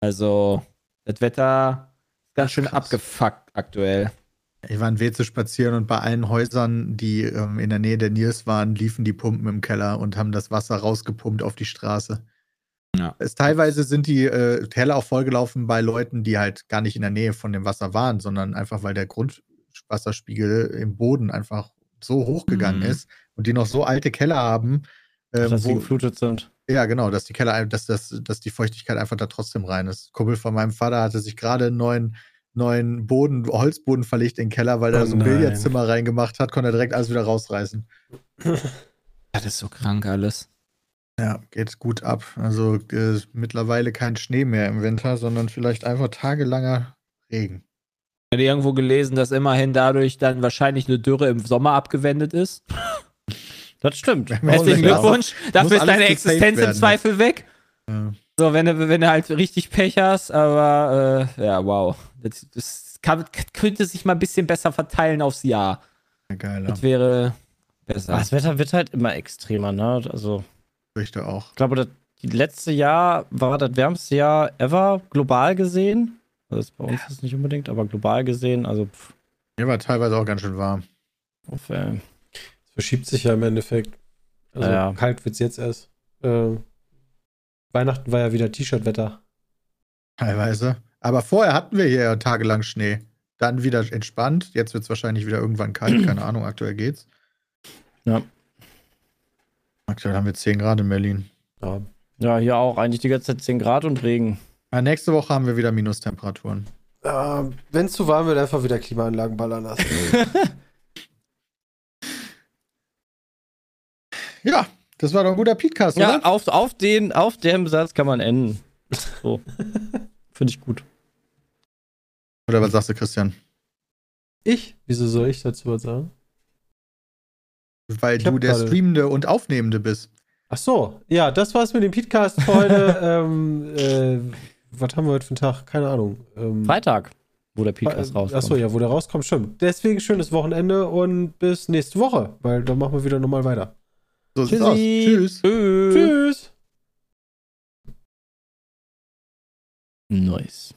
Also, das Wetter ist ganz schön Krass. abgefuckt aktuell. Ich war in Weze spazieren und bei allen Häusern, die ähm, in der Nähe der Niers waren, liefen die Pumpen im Keller und haben das Wasser rausgepumpt auf die Straße. Ja. Es, teilweise sind die äh, Keller auch vollgelaufen bei Leuten, die halt gar nicht in der Nähe von dem Wasser waren, sondern einfach, weil der Grundwasserspiegel im Boden einfach so hochgegangen Mhm. ist und die noch so alte Keller haben, ähm, dass sie geflutet sind. Ja, genau, dass die Keller, dass, dass, dass die Feuchtigkeit einfach da trotzdem rein ist. Kumpel von meinem Vater hatte sich gerade einen neuen, neuen Boden, Holzboden verlegt in den Keller, weil er Oh so ein nein. Billardzimmer reingemacht hat, konnte er direkt alles wieder rausreißen. Das ist so krank alles. Ja, geht gut ab. Also äh, mittlerweile kein Schnee mehr im Winter, sondern vielleicht einfach tagelanger Regen. Ich habe irgendwo gelesen, dass immerhin dadurch dann wahrscheinlich eine Dürre im Sommer abgewendet ist. Das stimmt. Ja, Herzlichen. Glückwunsch. Dafür ist deine Existenz im werden. Zweifel weg. Ja. So, wenn du, wenn du halt richtig Pech hast, aber äh, ja, wow. Das, das kann, könnte sich mal ein bisschen besser verteilen aufs Jahr. Geil, Das wäre besser. Das Wetter wird halt immer extremer, ne? Also, Richter auch. ich glaube, das letzte Jahr war das wärmste Jahr ever, global gesehen. Also das bei uns ist es nicht unbedingt, aber global gesehen, also pff, Hier war teilweise auch ganz schön warm. auf, äh, Es verschiebt sich ja im Endeffekt. Also Ja. kalt wird's jetzt erst. Äh, Weihnachten war ja wieder T-Shirt-Wetter. Teilweise. Aber vorher hatten wir hier ja tagelang Schnee. Dann wieder entspannt. Jetzt wird es wahrscheinlich wieder irgendwann kalt. Keine Ahnung, aktuell geht's. Ja. Aktuell haben wir 10 Grad in Berlin. Ja. ja, hier auch eigentlich die ganze Zeit 10 Grad und Regen. Ja, nächste Woche haben wir wieder Minustemperaturen. Äh, Wenn es zu warm wird, einfach wieder Klimaanlagen ballern lassen. Ja, das war doch ein guter Podcast, Ja, oder? auf, auf, den, auf dem Satz kann man enden. So. Finde ich gut. Oder was sagst du, Christian? ich? Wieso soll ich dazu was sagen? Weil Ich du der Streamende und Aufnehmende bist. Ach so, ja, das war's mit dem Podcast für heute. ähm, äh, was haben wir heute für einen Tag? Keine Ahnung. Ähm, Freitag, wo der Podcast rauskommt. Achso, ja, wo der rauskommt, stimmt. Deswegen schönes Wochenende und bis nächste Woche, weil dann machen wir wieder normal weiter. So sieht's aus. Tschüss. Tschüss. Tschüss! Nice.